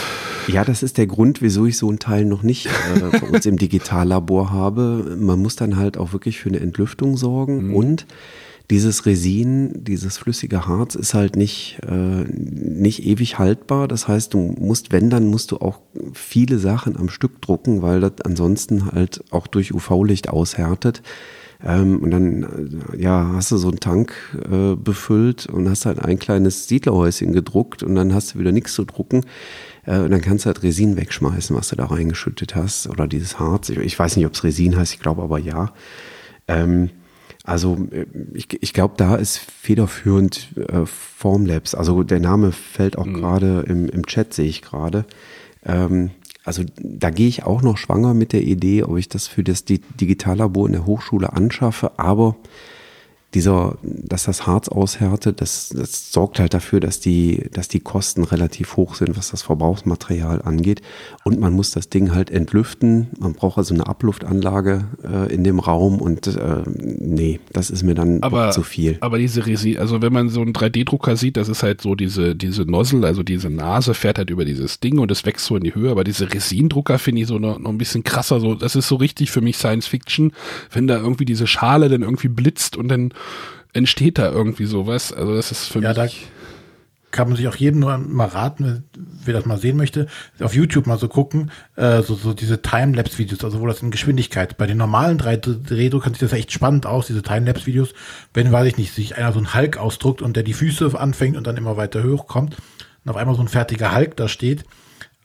Ja, das ist der Grund, wieso ich so einen Teil noch nicht äh, bei uns im Digitallabor habe. Man muss dann halt auch wirklich für eine Entlüftung sorgen mhm. und dieses Resin, dieses flüssige Harz ist halt nicht, äh, nicht ewig haltbar. Das heißt, du musst, wenn, dann musst du auch viele Sachen am Stück drucken, weil das ansonsten halt auch durch UV-Licht aushärtet. Ähm, und dann, äh, ja, hast du so einen Tank äh, befüllt und hast halt ein kleines Siedlerhäuschen gedruckt und dann hast du wieder nichts zu drucken. Äh, und dann kannst du halt Resin wegschmeißen, was du da reingeschüttet hast. Oder dieses Harz. Ich, ich weiß nicht, ob es Resin heißt, ich glaube aber ja. Ähm, also äh, ich, ich glaube, da ist federführend äh, Formlabs. Also der Name fällt auch mhm. gerade im, im Chat, sehe ich gerade. Ähm, also da gehe ich auch noch schwanger mit der Idee, ob ich das für das Digitallabor in der Hochschule anschaffe. Aber dieser, dass das Harz aushärtet, das, das sorgt halt dafür, dass die, dass die Kosten relativ hoch sind, was das Verbrauchsmaterial angeht. Und man muss das Ding halt entlüften. Man braucht also eine Abluftanlage äh, in dem Raum und äh, nee, das ist mir dann aber, zu viel. Aber diese Resi, also wenn man so einen 3D-Drucker sieht, das ist halt so diese, diese Nozzle, also diese Nase fährt halt über dieses Ding und es wächst so in die Höhe. Aber diese Resindrucker finde ich so noch, noch ein bisschen krasser. So, das ist so richtig für mich Science Fiction, wenn da irgendwie diese Schale dann irgendwie blitzt und dann entsteht da irgendwie sowas. Also das ist für ja, mich. Da kann man sich auch jedem nur mal raten, wer das mal sehen möchte, auf YouTube mal so gucken, äh, so, so diese Timelapse-Videos, also wo das in Geschwindigkeit, bei den normalen 3D-Druckern sieht das echt spannend aus, diese Timelapse-Videos, wenn, weiß ich nicht, sich einer so ein Hulk ausdruckt und der die Füße anfängt und dann immer weiter hochkommt und auf einmal so ein fertiger Hulk da steht,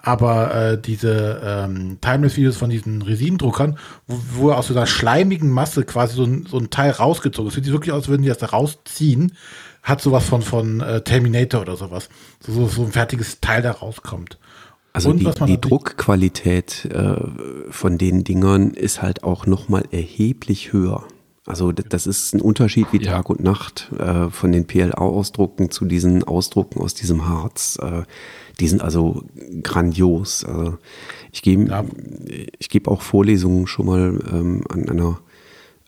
aber äh, diese ähm, Timeless-Videos von diesen Resindruckern, wo, wo aus so einer schleimigen Masse quasi so ein, so ein Teil rausgezogen ist, sieht wirklich aus, als würden die das da rausziehen, hat sowas von, von äh, Terminator oder sowas. So, so, so ein fertiges Teil da rauskommt. Also Und die, die Druckqualität äh, von den Dingern ist halt auch nochmal erheblich höher. Also das ist ein Unterschied wie Tag und Nacht äh, von den PLA-Ausdrucken zu diesen Ausdrucken aus diesem Harz. Äh, die sind also grandios. Also ich gebe ja. ich geb auch Vorlesungen schon mal ähm, an einer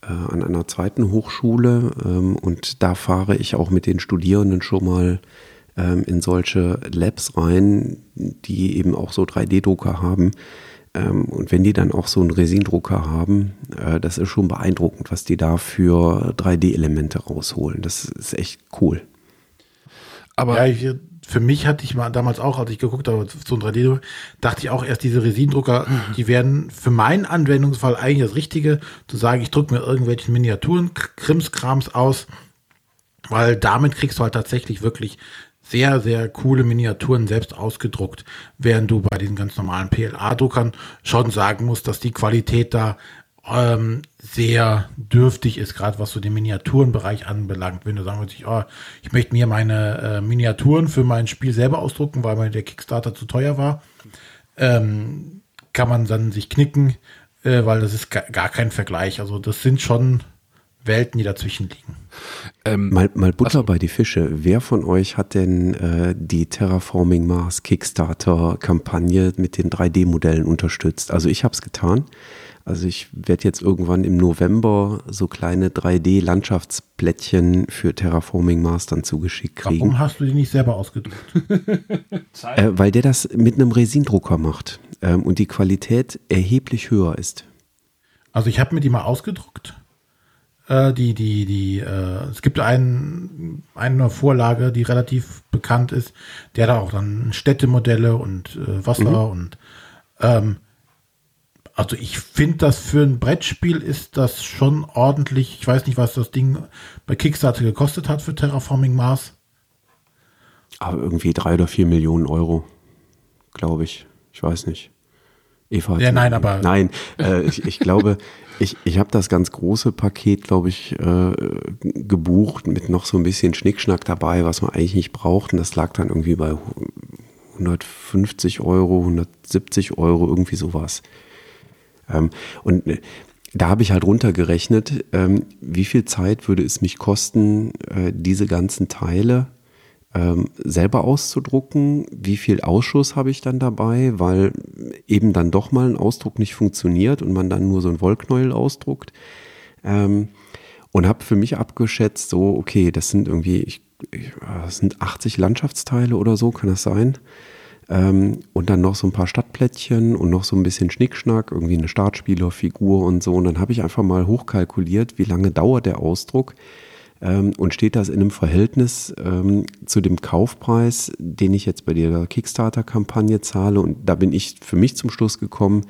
äh, an einer zweiten Hochschule ähm, und da fahre ich auch mit den Studierenden schon mal ähm, in solche Labs rein, die eben auch so 3D-Drucker haben. Ähm, und wenn die dann auch so einen Resindrucker haben, äh, das ist schon beeindruckend, was die da für 3D-Elemente rausholen. Das ist echt cool. Aber ja, für mich hatte ich mal damals auch, als ich geguckt habe, so ein 3D, dachte ich auch erst, diese Resindrucker, mhm. die werden für meinen Anwendungsfall eigentlich das Richtige, zu sagen, ich drücke mir irgendwelche Miniaturen, Krimskrams aus, weil damit kriegst du halt tatsächlich wirklich sehr, sehr coole Miniaturen selbst ausgedruckt, während du bei diesen ganz normalen PLA-Druckern schon sagen musst, dass die Qualität da ähm, sehr dürftig ist, gerade was so den Miniaturenbereich anbelangt. Wenn du sagen würdest, oh, ich möchte mir meine äh, Miniaturen für mein Spiel selber ausdrucken, weil mir der Kickstarter zu teuer war, ähm, kann man dann sich knicken, äh, weil das ist gar, gar kein Vergleich. Also das sind schon Welten, die dazwischen liegen. Ähm, mal, mal Butter also, bei die Fische. Wer von euch hat denn äh, die Terraforming Mars Kickstarter-Kampagne mit den 3D-Modellen unterstützt? Also ich habe es getan. Also ich werde jetzt irgendwann im November so kleine 3D-Landschaftsplättchen für Terraforming Mars dann zugeschickt kriegen. Warum hast du die nicht selber ausgedruckt? äh, weil der das mit einem Resindrucker macht ähm, und die Qualität erheblich höher ist. Also ich habe mir die mal ausgedruckt. Äh, die, die, die, äh, es gibt einen, eine Vorlage, die relativ bekannt ist. Der hat auch dann Städtemodelle und äh, Wasser mhm. und ähm, also ich finde das für ein Brettspiel ist das schon ordentlich. Ich weiß nicht, was das Ding bei Kickstarter gekostet hat für Terraforming Mars. Aber irgendwie drei oder vier Millionen Euro, glaube ich. Ich weiß nicht. Eva ja, nein, aber. Nein, äh, ich, ich glaube, ich, ich habe das ganz große Paket, glaube ich, äh, gebucht mit noch so ein bisschen Schnickschnack dabei, was man eigentlich nicht braucht. Und das lag dann irgendwie bei 150 Euro, 170 Euro, irgendwie sowas. Ähm, und äh, da habe ich halt runtergerechnet, ähm, wie viel Zeit würde es mich kosten, äh, diese ganzen Teile ähm, selber auszudrucken, wie viel Ausschuss habe ich dann dabei, weil eben dann doch mal ein Ausdruck nicht funktioniert und man dann nur so ein Wollknäuel ausdruckt. Und habe für mich abgeschätzt, so, okay, das sind irgendwie, ich, ich, das sind 80 Landschaftsteile oder so, kann das sein? Ähm, und dann noch so ein paar Stadtplättchen und noch so ein bisschen Schnickschnack, irgendwie eine Startspielerfigur und so. Und dann habe ich einfach mal hochkalkuliert, wie lange dauert der Ausdruck ähm, und steht das in einem Verhältnis ähm, zu dem Kaufpreis, den ich jetzt bei der Kickstarter-Kampagne zahle. Und da bin ich für mich zum Schluss gekommen,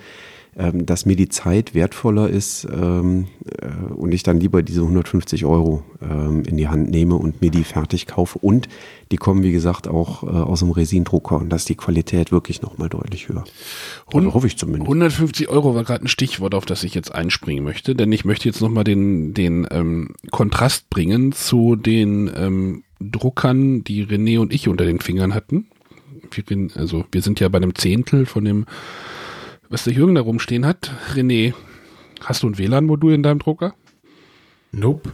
ähm, dass mir die Zeit wertvoller ist ähm, äh, und ich dann lieber diese 150 Euro ähm, in die Hand nehme und mir die fertig kaufe. Und die kommen, wie gesagt, auch äh, aus dem Resindrucker und da ist die Qualität wirklich nochmal deutlich höher. Oder hoffe ich zumindest. 150 Euro war gerade ein Stichwort, auf das ich jetzt einspringen möchte, denn ich möchte jetzt nochmal den, den ähm, Kontrast bringen zu den ähm, Druckern, die René und ich unter den Fingern hatten. Also wir sind ja bei einem Zehntel von dem was der Jürgen da rumstehen hat. René, hast du ein WLAN-Modul in deinem Drucker? Nope.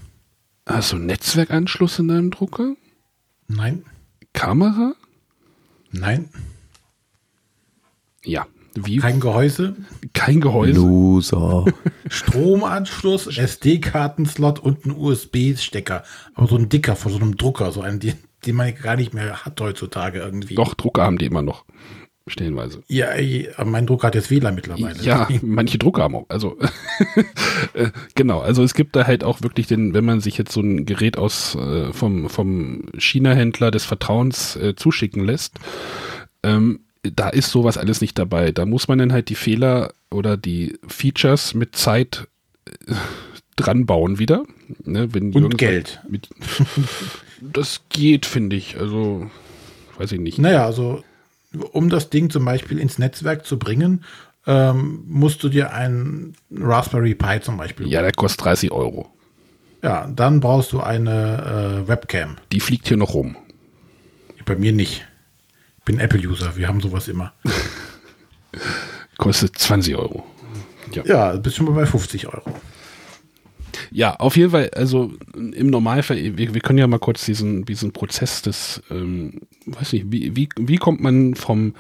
Hast du einen Netzwerkanschluss in deinem Drucker? Nein. Kamera? Nein. Ja. Wie? Kein Gehäuse? Kein Gehäuse. Loser. Stromanschluss, SD-Kartenslot und ein USB-Stecker. Aber so ein dicker von so einem Drucker, so einen, den, den man gar nicht mehr hat heutzutage irgendwie. Doch, Drucker haben die immer noch stellenweise. Ja, mein Drucker hat jetzt WLAN mittlerweile. Ja, manche Drucker haben auch. Also äh, genau, also es gibt da halt auch wirklich den, wenn man sich jetzt so ein Gerät aus äh, vom, vom China-Händler des Vertrauens äh, zuschicken lässt, ähm, da ist sowas alles nicht dabei. Da muss man dann halt die Fehler oder die Features mit Zeit äh, dran bauen wieder. Ne, wenn Und Geld. Mit, das geht, finde ich. Also weiß ich nicht. Naja, also um das Ding zum Beispiel ins Netzwerk zu bringen, ähm, musst du dir einen Raspberry Pi zum Beispiel. Ja, der kostet 30 Euro. Ja, dann brauchst du eine äh, Webcam. Die fliegt hier noch rum. Bei mir nicht. Ich bin Apple-User, wir haben sowas immer. Kostet 20 Euro. Ja, ja bist schon mal bei 50 Euro. Ja, auf jeden Fall, also im Normalfall, wir, wir können ja mal kurz diesen, diesen Prozess des, ähm, weiß nicht, wie, wie, wie kommt man vom,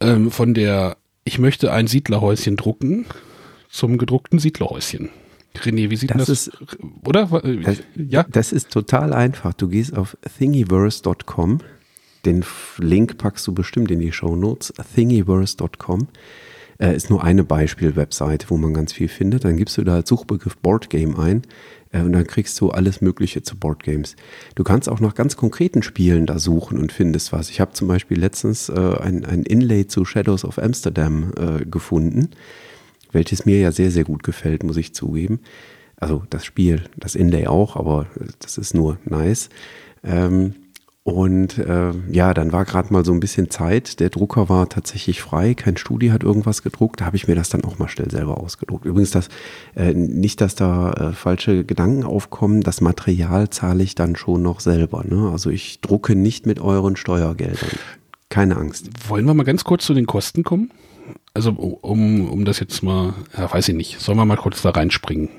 ähm, von der, ich möchte ein Siedlerhäuschen drucken, zum gedruckten Siedlerhäuschen? René, wie sieht das, das ist, oder? Das, ja? Das ist total einfach. Du gehst auf thingiverse.com. Den Link packst du bestimmt in die Show Notes. thingiverse.com äh, ist nur eine Beispiel-Webseite, wo man ganz viel findet. Dann gibst du da als Suchbegriff Boardgame ein äh, und dann kriegst du alles Mögliche zu Boardgames. Du kannst auch nach ganz konkreten Spielen da suchen und findest was. Ich habe zum Beispiel letztens äh, ein, ein Inlay zu Shadows of Amsterdam äh, gefunden, welches mir ja sehr, sehr gut gefällt, muss ich zugeben. Also das Spiel, das Inlay auch, aber das ist nur nice. Ähm, und äh, ja, dann war gerade mal so ein bisschen Zeit. Der Drucker war tatsächlich frei, kein Studi hat irgendwas gedruckt. Da habe ich mir das dann auch mal schnell selber ausgedruckt. Übrigens, das, äh, nicht, dass da äh, falsche Gedanken aufkommen. Das Material zahle ich dann schon noch selber. Ne? Also ich drucke nicht mit euren Steuergeldern. Keine Angst. Wollen wir mal ganz kurz zu den Kosten kommen? Also um, um das jetzt mal, ja, weiß ich nicht, sollen wir mal kurz da reinspringen?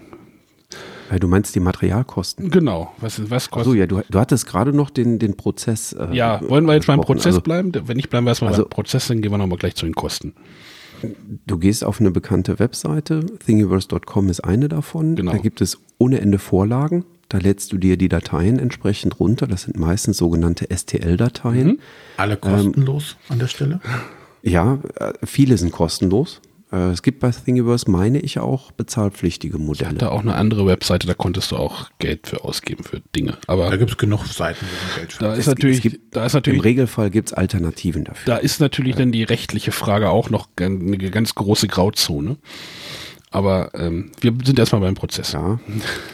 Du meinst die Materialkosten? Genau. Was, was kostet? So, ja, du, du hattest gerade noch den, den Prozess. Äh, ja, wollen wir jetzt beim Prozess also, bleiben? Wenn nicht, bleiben wir erstmal also, beim Prozess, dann gehen wir nochmal gleich zu den Kosten. Du gehst auf eine bekannte Webseite, thingiverse.com ist eine davon. Genau. Da gibt es ohne Ende Vorlagen. Da lädst du dir die Dateien entsprechend runter. Das sind meistens sogenannte STL-Dateien. Mhm. Alle kostenlos ähm, an der Stelle? Ja, äh, viele sind kostenlos. Äh, es gibt bei Thingiverse, meine ich, auch bezahlpflichtige Modelle. Ich hatte auch eine andere Webseite, da konntest du auch Geld für ausgeben für Dinge. Aber da gibt es genug Seiten, wo man Geld für da ist natürlich, gibt, da ist natürlich, Im Regelfall gibt es Alternativen dafür. Da ist natürlich ja. dann die rechtliche Frage auch noch eine ganz große Grauzone. Aber ähm, wir sind erstmal beim Prozess. Ja,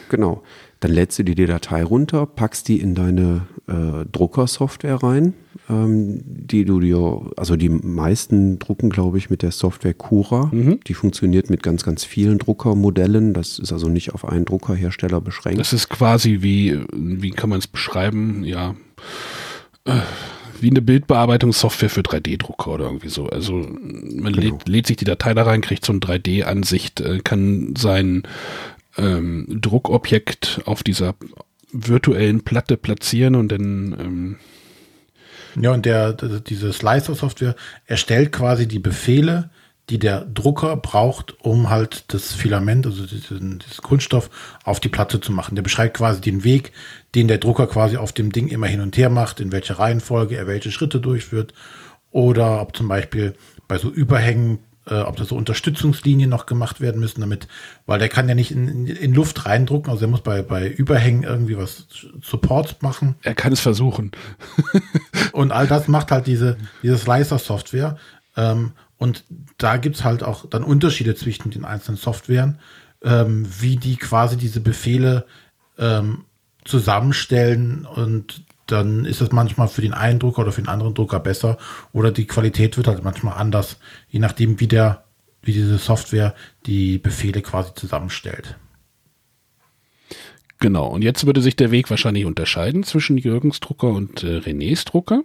genau. Dann lädst du dir die Datei runter, packst die in deine äh, Druckersoftware rein, ähm, die du dir, also die meisten drucken, glaube ich, mit der Software Cura. Mhm. Die funktioniert mit ganz, ganz vielen Druckermodellen. Das ist also nicht auf einen Druckerhersteller beschränkt. Das ist quasi wie, wie kann man es beschreiben? Ja. Äh, wie eine Bildbearbeitungssoftware für 3D-Drucker oder irgendwie so. Also man genau. lädt, lädt, sich die Datei da rein, kriegt so eine 3D-Ansicht, äh, kann sein ähm, Druckobjekt auf dieser virtuellen Platte platzieren und dann ähm ja, und der, diese Slicer-Software erstellt quasi die Befehle, die der Drucker braucht, um halt das Filament, also diesen, dieses Kunststoff, auf die Platte zu machen. Der beschreibt quasi den Weg, den der Drucker quasi auf dem Ding immer hin und her macht, in welcher Reihenfolge er welche Schritte durchführt. Oder ob zum Beispiel bei so Überhängen äh, ob da so Unterstützungslinien noch gemacht werden müssen, damit, weil der kann ja nicht in, in, in Luft reindrucken, also er muss bei, bei Überhängen irgendwie was Support machen. Er kann es versuchen. und all das macht halt diese, diese Slicer-Software. Ähm, Und da gibt es halt auch dann Unterschiede zwischen den einzelnen Softwaren, ähm, wie die quasi diese Befehle ähm, zusammenstellen und dann ist das manchmal für den einen Drucker oder für den anderen Drucker besser oder die Qualität wird halt manchmal anders, je nachdem, wie der, wie diese Software die Befehle quasi zusammenstellt. Genau, und jetzt würde sich der Weg wahrscheinlich unterscheiden zwischen Jürgens Drucker und äh, Renés Drucker.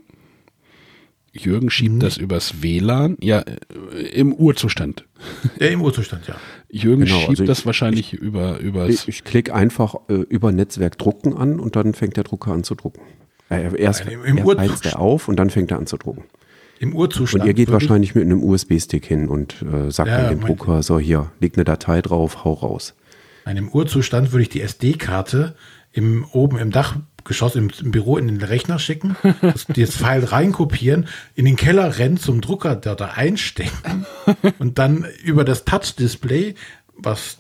Jürgen schiebt mhm. das übers WLAN, ja, äh, im Urzustand. Ja, im Urzustand, ja. Jürgen genau, schiebt also ich, das wahrscheinlich ich, über übers. Ich, ich klicke einfach äh, über Netzwerk drucken an und dann fängt der Drucker an zu drucken. Erst Nein, im, im erst heizt er auf und dann fängt er an zu drucken. Im Urzustand. Und ihr geht wahrscheinlich mit einem USB-Stick hin und äh, sagt ja, dem Drucker, so hier, liegt eine Datei drauf, hau raus. Nein, im Urzustand würde ich die SD-Karte im, oben im Dachgeschoss im, im, Büro in den Rechner schicken, das, das File reinkopieren, in den Keller rennen, zum Drucker da, da einstecken und dann über das Touch-Display, was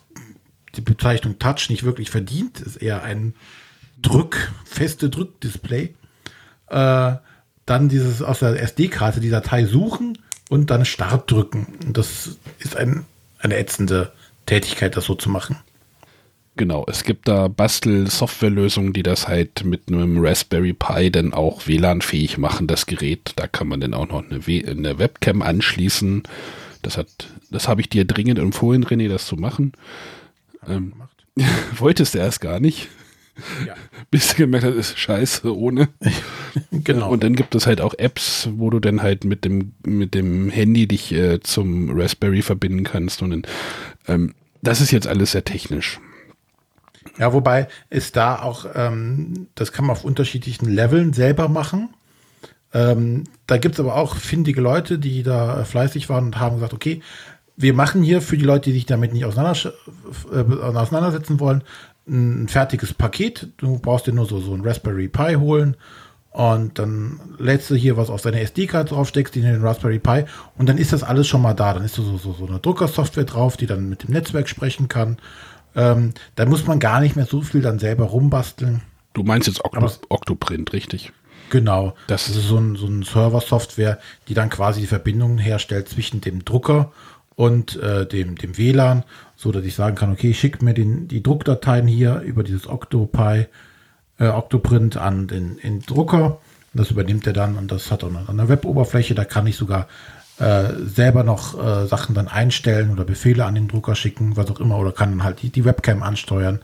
die Bezeichnung Touch nicht wirklich verdient, ist eher ein Drück, feste Drückdisplay, äh, dann dieses aus der SD-Karte die Datei suchen und dann Start drücken. Das ist ein, eine ätzende Tätigkeit, das so zu machen. Genau, es gibt da Bastel-Softwarelösungen, die das halt mit einem Raspberry Pi dann auch WLAN-fähig machen, das Gerät. Da kann man dann auch noch eine, w eine Webcam anschließen. Das hat, das habe ich dir dringend empfohlen, René, das zu machen. Ähm, wolltest du erst gar nicht. Ja. Bis du gemerkt hast, ist scheiße ohne. genau. Und dann gibt es halt auch Apps, wo du dann halt mit dem, mit dem Handy dich äh, zum Raspberry verbinden kannst. Und dann, ähm, das ist jetzt alles sehr technisch. Ja, wobei ist da auch, ähm, das kann man auf unterschiedlichen Leveln selber machen. Ähm, da gibt es aber auch findige Leute, die da fleißig waren und haben gesagt, okay, wir machen hier für die Leute, die sich damit nicht auseinander, äh, auseinandersetzen wollen, ein fertiges Paket. Du brauchst dir nur so, so ein Raspberry Pi holen und dann lädst du hier was auf deine SD-Karte drauf, steckst die in den Raspberry Pi und dann ist das alles schon mal da. Dann ist so, so, so eine Druckersoftware drauf, die dann mit dem Netzwerk sprechen kann ähm, da muss man gar nicht mehr so viel dann selber rumbasteln. Du meinst jetzt Octo Octoprint, richtig? Genau. Das ist so ein, so ein Server-Software, die dann quasi die Verbindungen herstellt zwischen dem Drucker und äh, dem, dem WLAN, so dass ich sagen kann, okay, schick mir den, die Druckdateien hier über dieses OctoPi, äh, Octoprint an den, den Drucker. Das übernimmt er dann und das hat auch eine, eine Web-Oberfläche. Da kann ich sogar äh, selber noch äh, Sachen dann einstellen oder Befehle an den Drucker schicken, was auch immer, oder kann dann halt die, die Webcam ansteuern.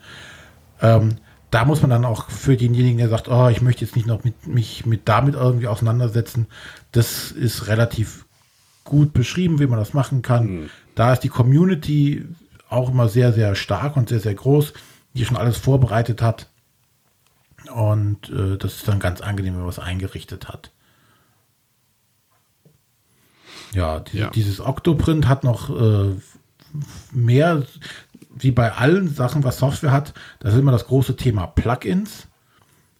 Ähm, da muss man dann auch für denjenigen, der sagt, oh, ich möchte jetzt nicht noch mit, mich mit damit irgendwie auseinandersetzen, das ist relativ gut beschrieben, wie man das machen kann. Mhm. Da ist die Community auch immer sehr, sehr stark und sehr, sehr groß, die schon alles vorbereitet hat. Und äh, das ist dann ganz angenehm, wenn man was eingerichtet hat. Ja, die, ja. dieses Octoprint hat noch äh, mehr, wie bei allen Sachen, was Software hat, das ist immer das große Thema Plugins.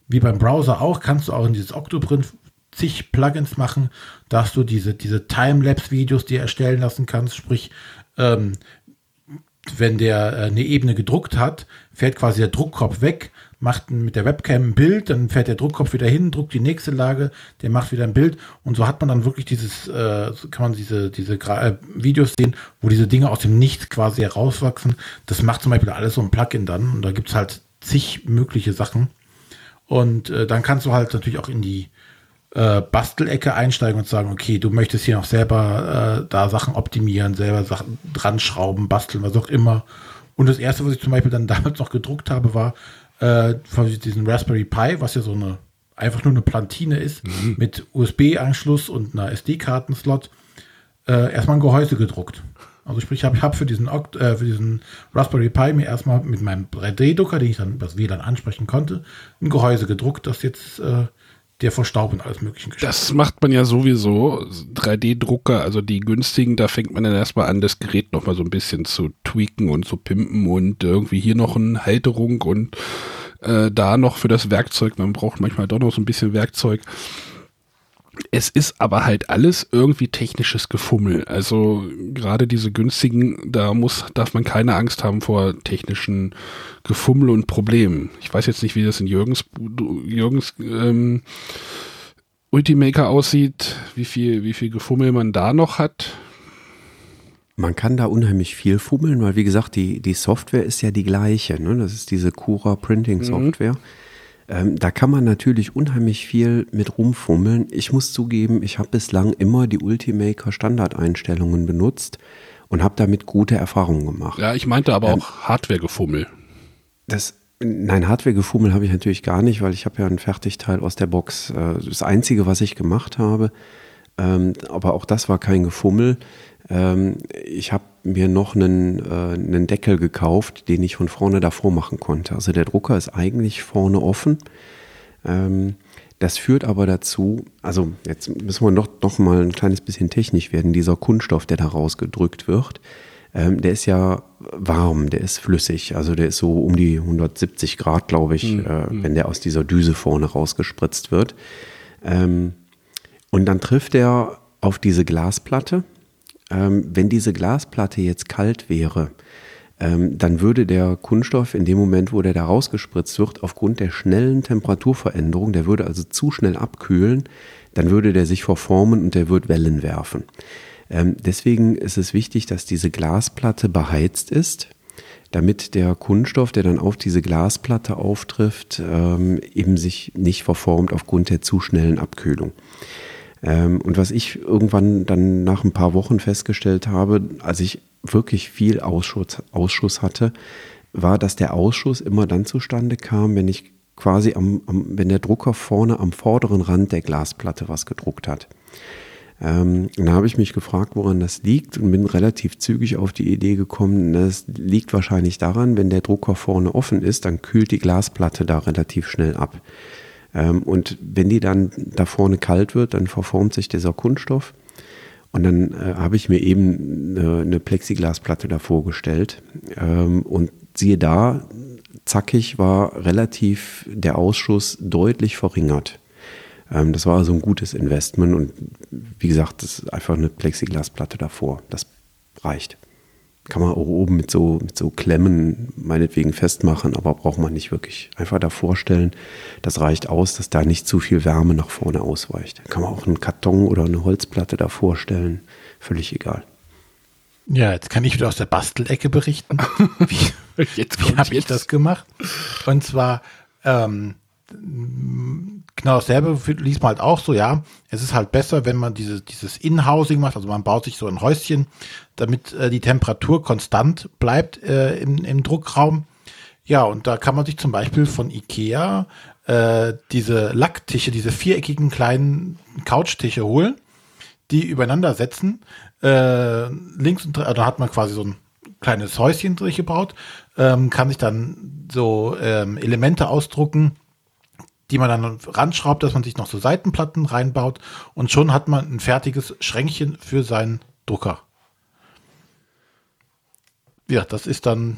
Wie beim Browser auch, kannst du auch in dieses Octoprint zig Plugins machen, dass du diese, diese Timelapse-Videos dir erstellen lassen kannst. Sprich, ähm, wenn der äh, eine Ebene gedruckt hat, fährt quasi der Druckkopf weg, macht mit der Webcam ein Bild, dann fährt der Druckkopf wieder hin, druckt die nächste Lage, der macht wieder ein Bild und so hat man dann wirklich dieses, äh, kann man diese, diese äh, Videos sehen, wo diese Dinge aus dem Nichts quasi herauswachsen. Das macht zum Beispiel alles so ein Plugin dann und da gibt's halt zig mögliche Sachen. Und äh, dann kannst du halt natürlich auch in die äh, Bastelecke einsteigen und sagen, okay, du möchtest hier noch selber äh, da Sachen optimieren, selber Sachen dran schrauben, basteln, was auch immer. Und das erste, was ich zum Beispiel dann damals noch gedruckt habe, war äh, von diesem Raspberry Pi, was ja so eine einfach nur eine Plantine ist, mhm. mit USB-Anschluss und einer SD-Kartenslot, äh, erstmal ein Gehäuse gedruckt. Also sprich, ich habe hab für, diesen, äh, für diesen Raspberry Pi mir erstmal mit meinem 3D-Drucker, den ich dann das WLAN ansprechen konnte, ein Gehäuse gedruckt, das jetzt äh, der vor Staub und alles geschützt. Das macht man ja sowieso. 3D-Drucker, also die günstigen, da fängt man dann erstmal an, das Gerät nochmal so ein bisschen zu tweaken und zu pimpen und irgendwie hier noch eine Halterung und äh, da noch für das Werkzeug. Man braucht manchmal doch noch so ein bisschen Werkzeug. Es ist aber halt alles irgendwie technisches Gefummel. Also gerade diese günstigen, da muss, darf man keine Angst haben vor technischen Gefummel und Problemen. Ich weiß jetzt nicht, wie das in Jürgens, Jürgens ähm, Ultimaker aussieht, wie viel, wie viel Gefummel man da noch hat. Man kann da unheimlich viel fummeln, weil wie gesagt, die, die Software ist ja die gleiche. Ne? Das ist diese Cura Printing Software. Mhm. Ähm, da kann man natürlich unheimlich viel mit rumfummeln. Ich muss zugeben, ich habe bislang immer die Ultimaker Standardeinstellungen benutzt und habe damit gute Erfahrungen gemacht. Ja, ich meinte aber ähm, auch Hardware-Gefummel. Das, nein, Hardware-Gefummel habe ich natürlich gar nicht, weil ich habe ja ein Fertigteil aus der Box. Äh, das Einzige, was ich gemacht habe, ähm, aber auch das war kein Gefummel. Ähm, ich habe mir noch einen, äh, einen Deckel gekauft, den ich von vorne davor machen konnte. Also der Drucker ist eigentlich vorne offen. Ähm, das führt aber dazu, also jetzt müssen wir noch, noch mal ein kleines bisschen technisch werden. Dieser Kunststoff, der da rausgedrückt wird, ähm, der ist ja warm, der ist flüssig. Also der ist so um die 170 Grad, glaube ich, mhm. äh, wenn der aus dieser Düse vorne rausgespritzt wird. Ähm, und dann trifft er auf diese Glasplatte ähm, wenn diese Glasplatte jetzt kalt wäre, ähm, dann würde der Kunststoff in dem Moment, wo der da rausgespritzt wird, aufgrund der schnellen Temperaturveränderung, der würde also zu schnell abkühlen, dann würde der sich verformen und der wird Wellen werfen. Ähm, deswegen ist es wichtig, dass diese Glasplatte beheizt ist, damit der Kunststoff, der dann auf diese Glasplatte auftrifft, ähm, eben sich nicht verformt aufgrund der zu schnellen Abkühlung. Ähm, und was ich irgendwann dann nach ein paar Wochen festgestellt habe, als ich wirklich viel Ausschuss, Ausschuss hatte, war, dass der Ausschuss immer dann zustande kam, wenn ich quasi am, am wenn der Drucker vorne am vorderen Rand der Glasplatte was gedruckt hat. Ähm, da habe ich mich gefragt, woran das liegt und bin relativ zügig auf die Idee gekommen, das liegt wahrscheinlich daran, wenn der Drucker vorne offen ist, dann kühlt die Glasplatte da relativ schnell ab. Ähm, und wenn die dann da vorne kalt wird, dann verformt sich dieser Kunststoff. Und dann äh, habe ich mir eben eine, eine Plexiglasplatte davor gestellt. Ähm, und siehe da, zackig war relativ der Ausschuss deutlich verringert. Ähm, das war also ein gutes Investment. Und wie gesagt, das ist einfach eine Plexiglasplatte davor. Das reicht kann man auch oben mit so, mit so Klemmen meinetwegen festmachen, aber braucht man nicht wirklich. Einfach davor stellen, das reicht aus, dass da nicht zu viel Wärme nach vorne ausweicht. Kann man auch einen Karton oder eine Holzplatte davor stellen, völlig egal. Ja, jetzt kann ich wieder aus der Bastelecke berichten. Wie, jetzt wie habe ich das gemacht? Und zwar, ähm, genau dasselbe liest man halt auch so, ja. Es ist halt besser, wenn man diese, dieses In-Housing macht, also man baut sich so ein Häuschen, damit äh, die Temperatur konstant bleibt äh, im, im Druckraum. Ja, und da kann man sich zum Beispiel von Ikea äh, diese Lacktische, diese viereckigen kleinen Couchtische holen, die übereinander setzen. Äh, links und also da hat man quasi so ein kleines Häuschen durchgebaut, ähm, kann sich dann so ähm, Elemente ausdrucken, die man dann ranschraubt, dass man sich noch so Seitenplatten reinbaut und schon hat man ein fertiges Schränkchen für seinen Drucker. Ja, das ist dann,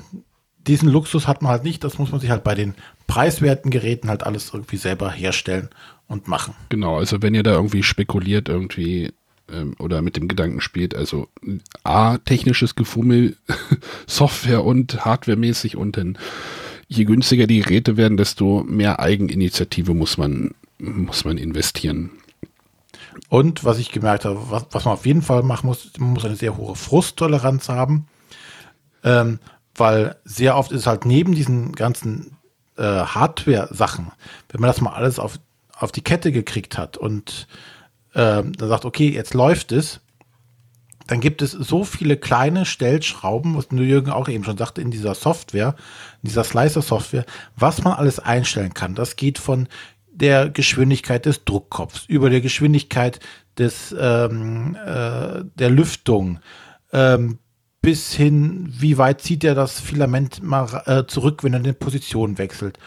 diesen Luxus hat man halt nicht, das muss man sich halt bei den preiswerten Geräten halt alles irgendwie selber herstellen und machen. Genau, also wenn ihr da irgendwie spekuliert, irgendwie ähm, oder mit dem Gedanken spielt, also A, technisches Gefummel, Software und Hardwaremäßig und dann je günstiger die Geräte werden, desto mehr Eigeninitiative muss man, muss man investieren. Und was ich gemerkt habe, was, was man auf jeden Fall machen muss, man muss eine sehr hohe Frusttoleranz haben, ähm, weil sehr oft ist halt neben diesen ganzen äh, Hardware-Sachen, wenn man das mal alles auf, auf die Kette gekriegt hat und äh, dann sagt, okay, jetzt läuft es, dann gibt es so viele kleine Stellschrauben, was Jürgen auch eben schon sagte, in dieser Software, in dieser Slicer-Software, was man alles einstellen kann. Das geht von der Geschwindigkeit des Druckkopfs über der Geschwindigkeit des, ähm, äh, der Lüftung ähm, bis hin, wie weit zieht er das Filament mal äh, zurück, wenn er eine Position wechselt.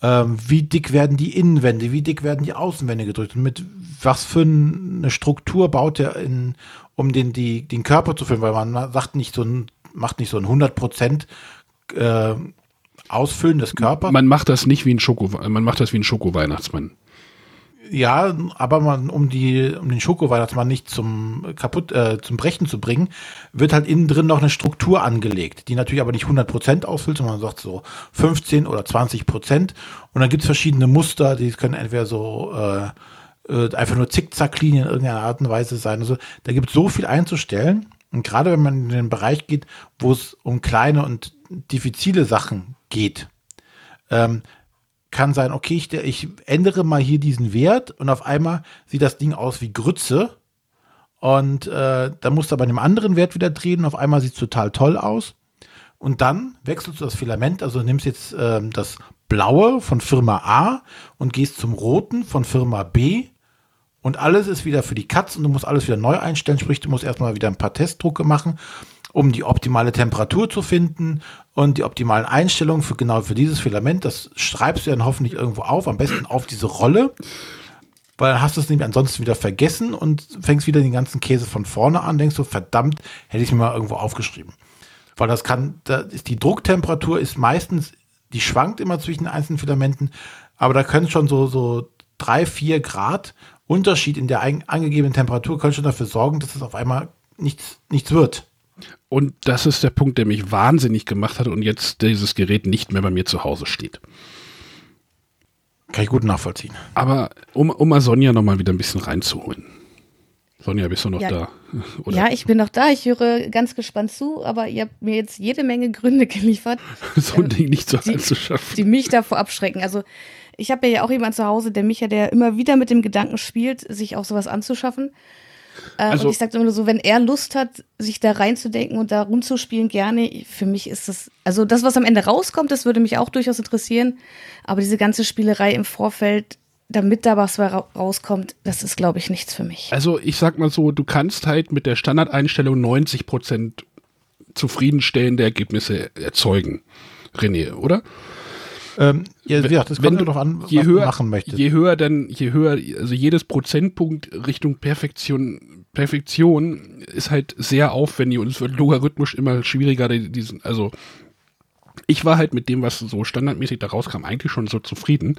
Ähm, wie dick werden die Innenwände, wie dick werden die Außenwände gedrückt und mit was für eine Struktur baut er in um den, die, den Körper zu füllen, weil man sagt nicht so ein, macht nicht so ein 100 Prozent äh, Ausfüllen des Körpers. Man macht das nicht wie ein Schoko, man macht das wie ein Schoko-Weihnachtsmann. Ja, aber man, um die, um den Schoko-Weihnachtsmann nicht zum kaputt, äh, zum Brechen zu bringen, wird halt innen drin noch eine Struktur angelegt, die natürlich aber nicht 100% ausfüllt, sondern man sagt so 15 oder 20%. Und dann gibt es verschiedene Muster, die können entweder so äh, äh, einfach nur Zickzacklinien in irgendeiner Art und Weise sein. Also da gibt es so viel einzustellen. Und gerade wenn man in den Bereich geht, wo es um kleine und diffizile Sachen geht, ähm, kann sein, okay, ich, ich ändere mal hier diesen Wert und auf einmal sieht das Ding aus wie Grütze. Und äh, dann musst du aber dem anderen Wert wieder drehen und auf einmal sieht es total toll aus. Und dann wechselst du das Filament, also nimmst jetzt ähm, das blaue von Firma A und gehst zum roten von Firma B und alles ist wieder für die Katz und du musst alles wieder neu einstellen, sprich du musst erstmal wieder ein paar Testdrucke machen, um die optimale Temperatur zu finden und die optimalen Einstellungen für genau für dieses Filament, das schreibst du dann hoffentlich irgendwo auf, am besten auf diese Rolle, weil dann hast du es nämlich ansonsten wieder vergessen und fängst wieder den ganzen Käse von vorne an, denkst du, verdammt, hätte ich mir mal irgendwo aufgeschrieben. Weil das kann, da ist die Drucktemperatur ist meistens, die schwankt immer zwischen den einzelnen Filamenten, aber da können schon so, so drei, vier Grad Unterschied in der angegebenen Temperatur können schon dafür sorgen, dass es auf einmal nichts, nichts wird. Und das ist der Punkt, der mich wahnsinnig gemacht hat und jetzt dieses Gerät nicht mehr bei mir zu Hause steht. Kann ich gut nachvollziehen. Aber um, um mal Sonja noch mal wieder ein bisschen reinzuholen. Sonja, bist du noch ja. da? Oder? Ja, ich bin noch da. Ich höre ganz gespannt zu, aber ihr habt mir jetzt jede Menge Gründe geliefert, so ein Ding nicht so die, anzuschaffen. Die mich davor abschrecken. Also ich habe ja auch jemanden zu Hause, der Micha, der immer wieder mit dem Gedanken spielt, sich auch sowas anzuschaffen. Äh, also, und ich sage immer nur so, wenn er Lust hat, sich da reinzudenken und da rumzuspielen, gerne. Für mich ist das, also das, was am Ende rauskommt, das würde mich auch durchaus interessieren. Aber diese ganze Spielerei im Vorfeld, damit da was rauskommt, das ist, glaube ich, nichts für mich. Also ich sag mal so, du kannst halt mit der Standardeinstellung 90 Prozent zufriedenstellende Ergebnisse erzeugen, René, oder? Ähm, ja, ja, das kommt doch an, je was höher, du machen möchtest. Je höher dann, je höher, also jedes Prozentpunkt Richtung Perfektion, Perfektion ist halt sehr aufwendig und es wird logarithmisch immer schwieriger, diesen, also ich war halt mit dem, was so standardmäßig da rauskam, eigentlich schon so zufrieden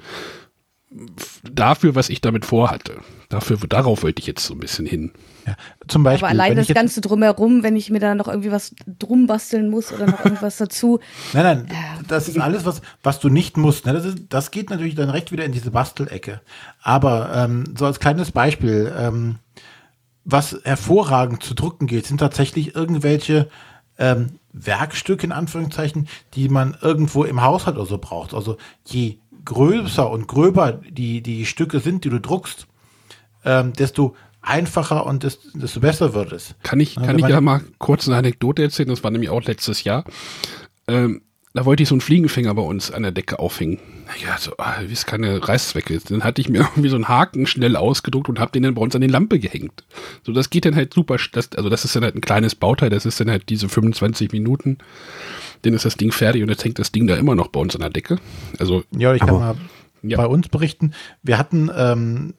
dafür, was ich damit vorhatte. Dafür, darauf wollte ich jetzt so ein bisschen hin. Ja, zum Beispiel. Aber allein das Ganze drumherum, wenn ich mir da noch irgendwie was drum basteln muss oder noch irgendwas dazu. Nein, nein, äh, das ist alles, was, was du nicht musst. Ne? Das, ist, das geht natürlich dann recht wieder in diese Bastelecke. Aber ähm, so als kleines Beispiel, ähm, was hervorragend zu drucken geht, sind tatsächlich irgendwelche ähm, Werkstücke in Anführungszeichen, die man irgendwo im Haushalt oder so braucht. Also je größer und gröber die, die Stücke sind, die du druckst, ähm, desto einfacher und desto, desto besser wird es. Kann ich, kann ich ja mal kurz eine Anekdote erzählen, das war nämlich auch letztes Jahr. Ähm, da wollte ich so einen Fliegenfänger bei uns an der Decke aufhängen. Ja, so, ah, wie es keine Reißzwecke ist. Dann hatte ich mir irgendwie so einen Haken schnell ausgedruckt und habe den dann bei uns an die Lampe gehängt. So, das geht dann halt super. Das, also, das ist dann halt ein kleines Bauteil, das ist dann halt diese 25 Minuten dann ist das Ding fertig und jetzt hängt das Ding da immer noch bei uns an der Decke. Also, ja, ich kann mal ja. bei uns berichten. Wir hatten ähm,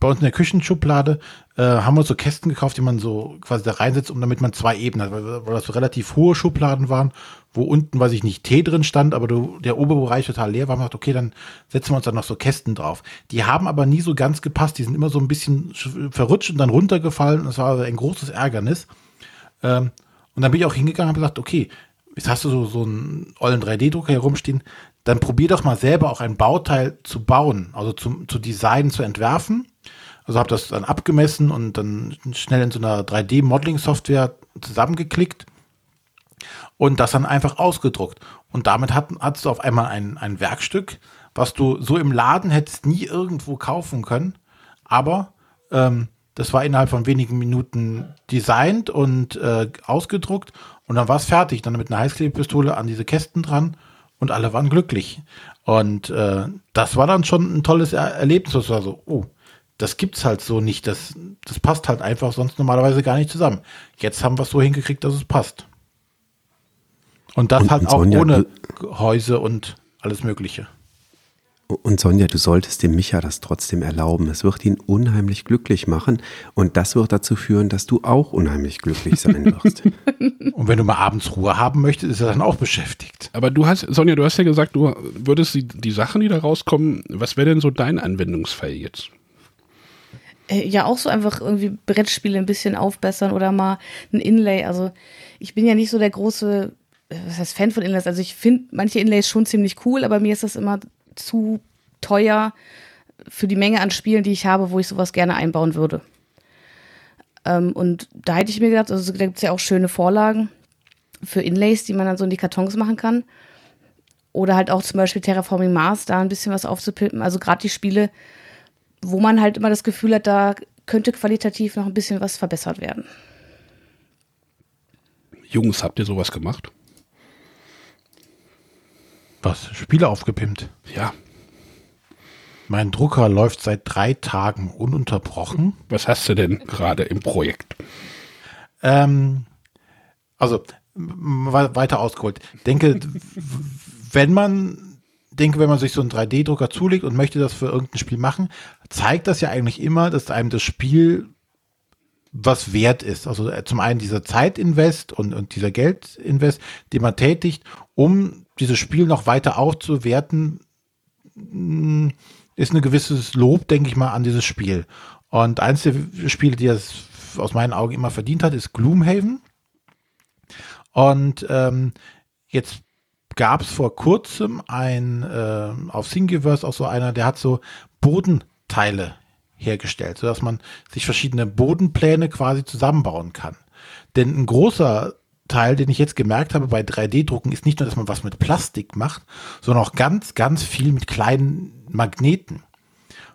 bei uns in der Küchenschublade äh, haben wir so Kästen gekauft, die man so quasi da reinsetzt, um damit man zwei Ebenen hat, weil, weil das so relativ hohe Schubladen waren, wo unten, weiß ich nicht, Tee drin stand, aber du, der obere Bereich total leer war. Man dachte, okay, dann setzen wir uns da noch so Kästen drauf. Die haben aber nie so ganz gepasst. Die sind immer so ein bisschen verrutscht und dann runtergefallen. Das war ein großes Ärgernis. Ähm, und dann bin ich auch hingegangen und habe gesagt, okay, jetzt hast du so, so einen ollen 3D-Drucker herumstehen, dann probier doch mal selber auch ein Bauteil zu bauen, also zu, zu designen, zu entwerfen. Also habe das dann abgemessen und dann schnell in so einer 3D-Modeling-Software zusammengeklickt und das dann einfach ausgedruckt. Und damit hat, hast du auf einmal ein, ein Werkstück, was du so im Laden hättest nie irgendwo kaufen können. Aber ähm, das war innerhalb von wenigen Minuten designt und äh, ausgedruckt und dann war es fertig. Dann mit einer Heißklebepistole an diese Kästen dran und alle waren glücklich. Und äh, das war dann schon ein tolles er Erlebnis. Das war so, oh, das gibt's halt so nicht. Das, das passt halt einfach sonst normalerweise gar nicht zusammen. Jetzt haben wir es so hingekriegt, dass es passt. Und das und, halt auch ohne Häuse und alles Mögliche. Und Sonja, du solltest dem Micha das trotzdem erlauben. Es wird ihn unheimlich glücklich machen und das wird dazu führen, dass du auch unheimlich glücklich sein wirst. und wenn du mal abends Ruhe haben möchtest, ist er dann auch beschäftigt. Aber du hast, Sonja, du hast ja gesagt, du würdest die, die Sachen, die da rauskommen, was wäre denn so dein Anwendungsfall jetzt? Äh, ja, auch so einfach irgendwie Brettspiele ein bisschen aufbessern oder mal ein Inlay. Also ich bin ja nicht so der große äh, was heißt Fan von Inlays? Also ich finde manche Inlays schon ziemlich cool, aber mir ist das immer zu teuer für die Menge an Spielen, die ich habe, wo ich sowas gerne einbauen würde. Ähm, und da hätte ich mir gedacht, also da gibt es ja auch schöne Vorlagen für Inlays, die man dann so in die Kartons machen kann. Oder halt auch zum Beispiel Terraforming Mars, da ein bisschen was aufzupimpen. Also gerade die Spiele, wo man halt immer das Gefühl hat, da könnte qualitativ noch ein bisschen was verbessert werden. Jungs, habt ihr sowas gemacht? Was? Spiele aufgepimpt? Ja. Mein Drucker läuft seit drei Tagen ununterbrochen. Was hast du denn gerade im Projekt? Ähm, also weiter ausgeholt. Denke, wenn man denke, wenn man sich so einen 3D-Drucker zulegt und möchte das für irgendein Spiel machen, zeigt das ja eigentlich immer, dass einem das Spiel was wert ist. Also äh, zum einen dieser Zeitinvest und, und dieser Geldinvest, den man tätigt, um dieses Spiel noch weiter aufzuwerten, hm, ist ein gewisses Lob, denke ich mal, an dieses Spiel. Und eins der Spiele, die es aus meinen Augen immer verdient hat, ist Gloomhaven. Und ähm, jetzt gab es vor kurzem ein, äh, auf Thingiverse auch so einer, der hat so Bodenteile hergestellt, sodass man sich verschiedene Bodenpläne quasi zusammenbauen kann. Denn ein großer Teil, den ich jetzt gemerkt habe bei 3D-Drucken, ist nicht nur, dass man was mit Plastik macht, sondern auch ganz, ganz viel mit kleinen Magneten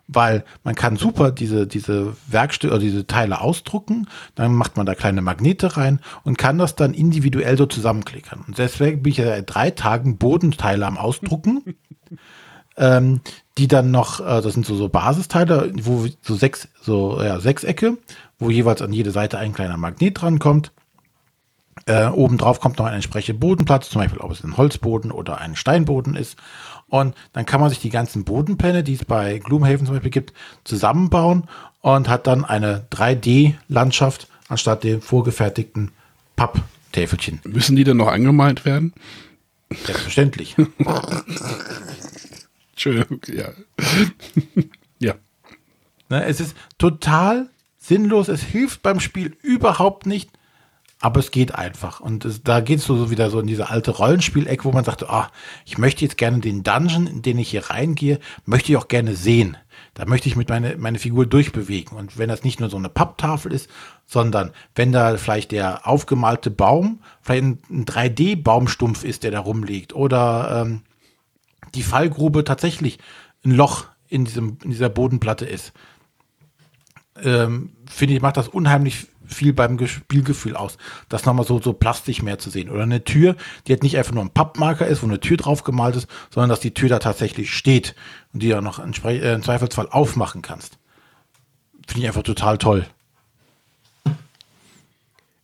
weil man kann super diese, diese Werkstücke oder diese Teile ausdrucken, dann macht man da kleine Magnete rein und kann das dann individuell so zusammenklickern. Und deswegen bin ich ja seit drei Tagen Bodenteile am Ausdrucken, ähm, die dann noch, äh, das sind so, so Basisteile, wo so sechs, so ja, Sechsecke, wo jeweils an jede Seite ein kleiner Magnet dran kommt. Äh, obendrauf kommt noch ein entsprechender Bodenplatz, zum Beispiel ob es ein Holzboden oder ein Steinboden ist. Und dann kann man sich die ganzen Bodenpläne, die es bei Gloomhaven zum Beispiel gibt, zusammenbauen und hat dann eine 3D-Landschaft anstatt dem vorgefertigten Papptäfelchen. Müssen die denn noch angemalt werden? Selbstverständlich. Entschuldigung, ja. ja. Ne, es ist total sinnlos. Es hilft beim Spiel überhaupt nicht aber es geht einfach. Und es, da geht es so wieder so in diese alte Rollenspieleck, wo man sagt, ah, ich möchte jetzt gerne den Dungeon, in den ich hier reingehe, möchte ich auch gerne sehen. Da möchte ich mit meine, meine Figur durchbewegen. Und wenn das nicht nur so eine Papptafel ist, sondern wenn da vielleicht der aufgemalte Baum, vielleicht ein, ein 3D-Baumstumpf ist, der da rumliegt, oder ähm, die Fallgrube tatsächlich ein Loch in, diesem, in dieser Bodenplatte ist, ähm, finde ich, macht das unheimlich viel beim Spielgefühl aus, das nochmal so, so plastisch mehr zu sehen. Oder eine Tür, die jetzt nicht einfach nur ein Pappmarker ist, wo eine Tür drauf gemalt ist, sondern dass die Tür da tatsächlich steht und die du noch äh, im Zweifelsfall aufmachen kannst. Finde ich einfach total toll.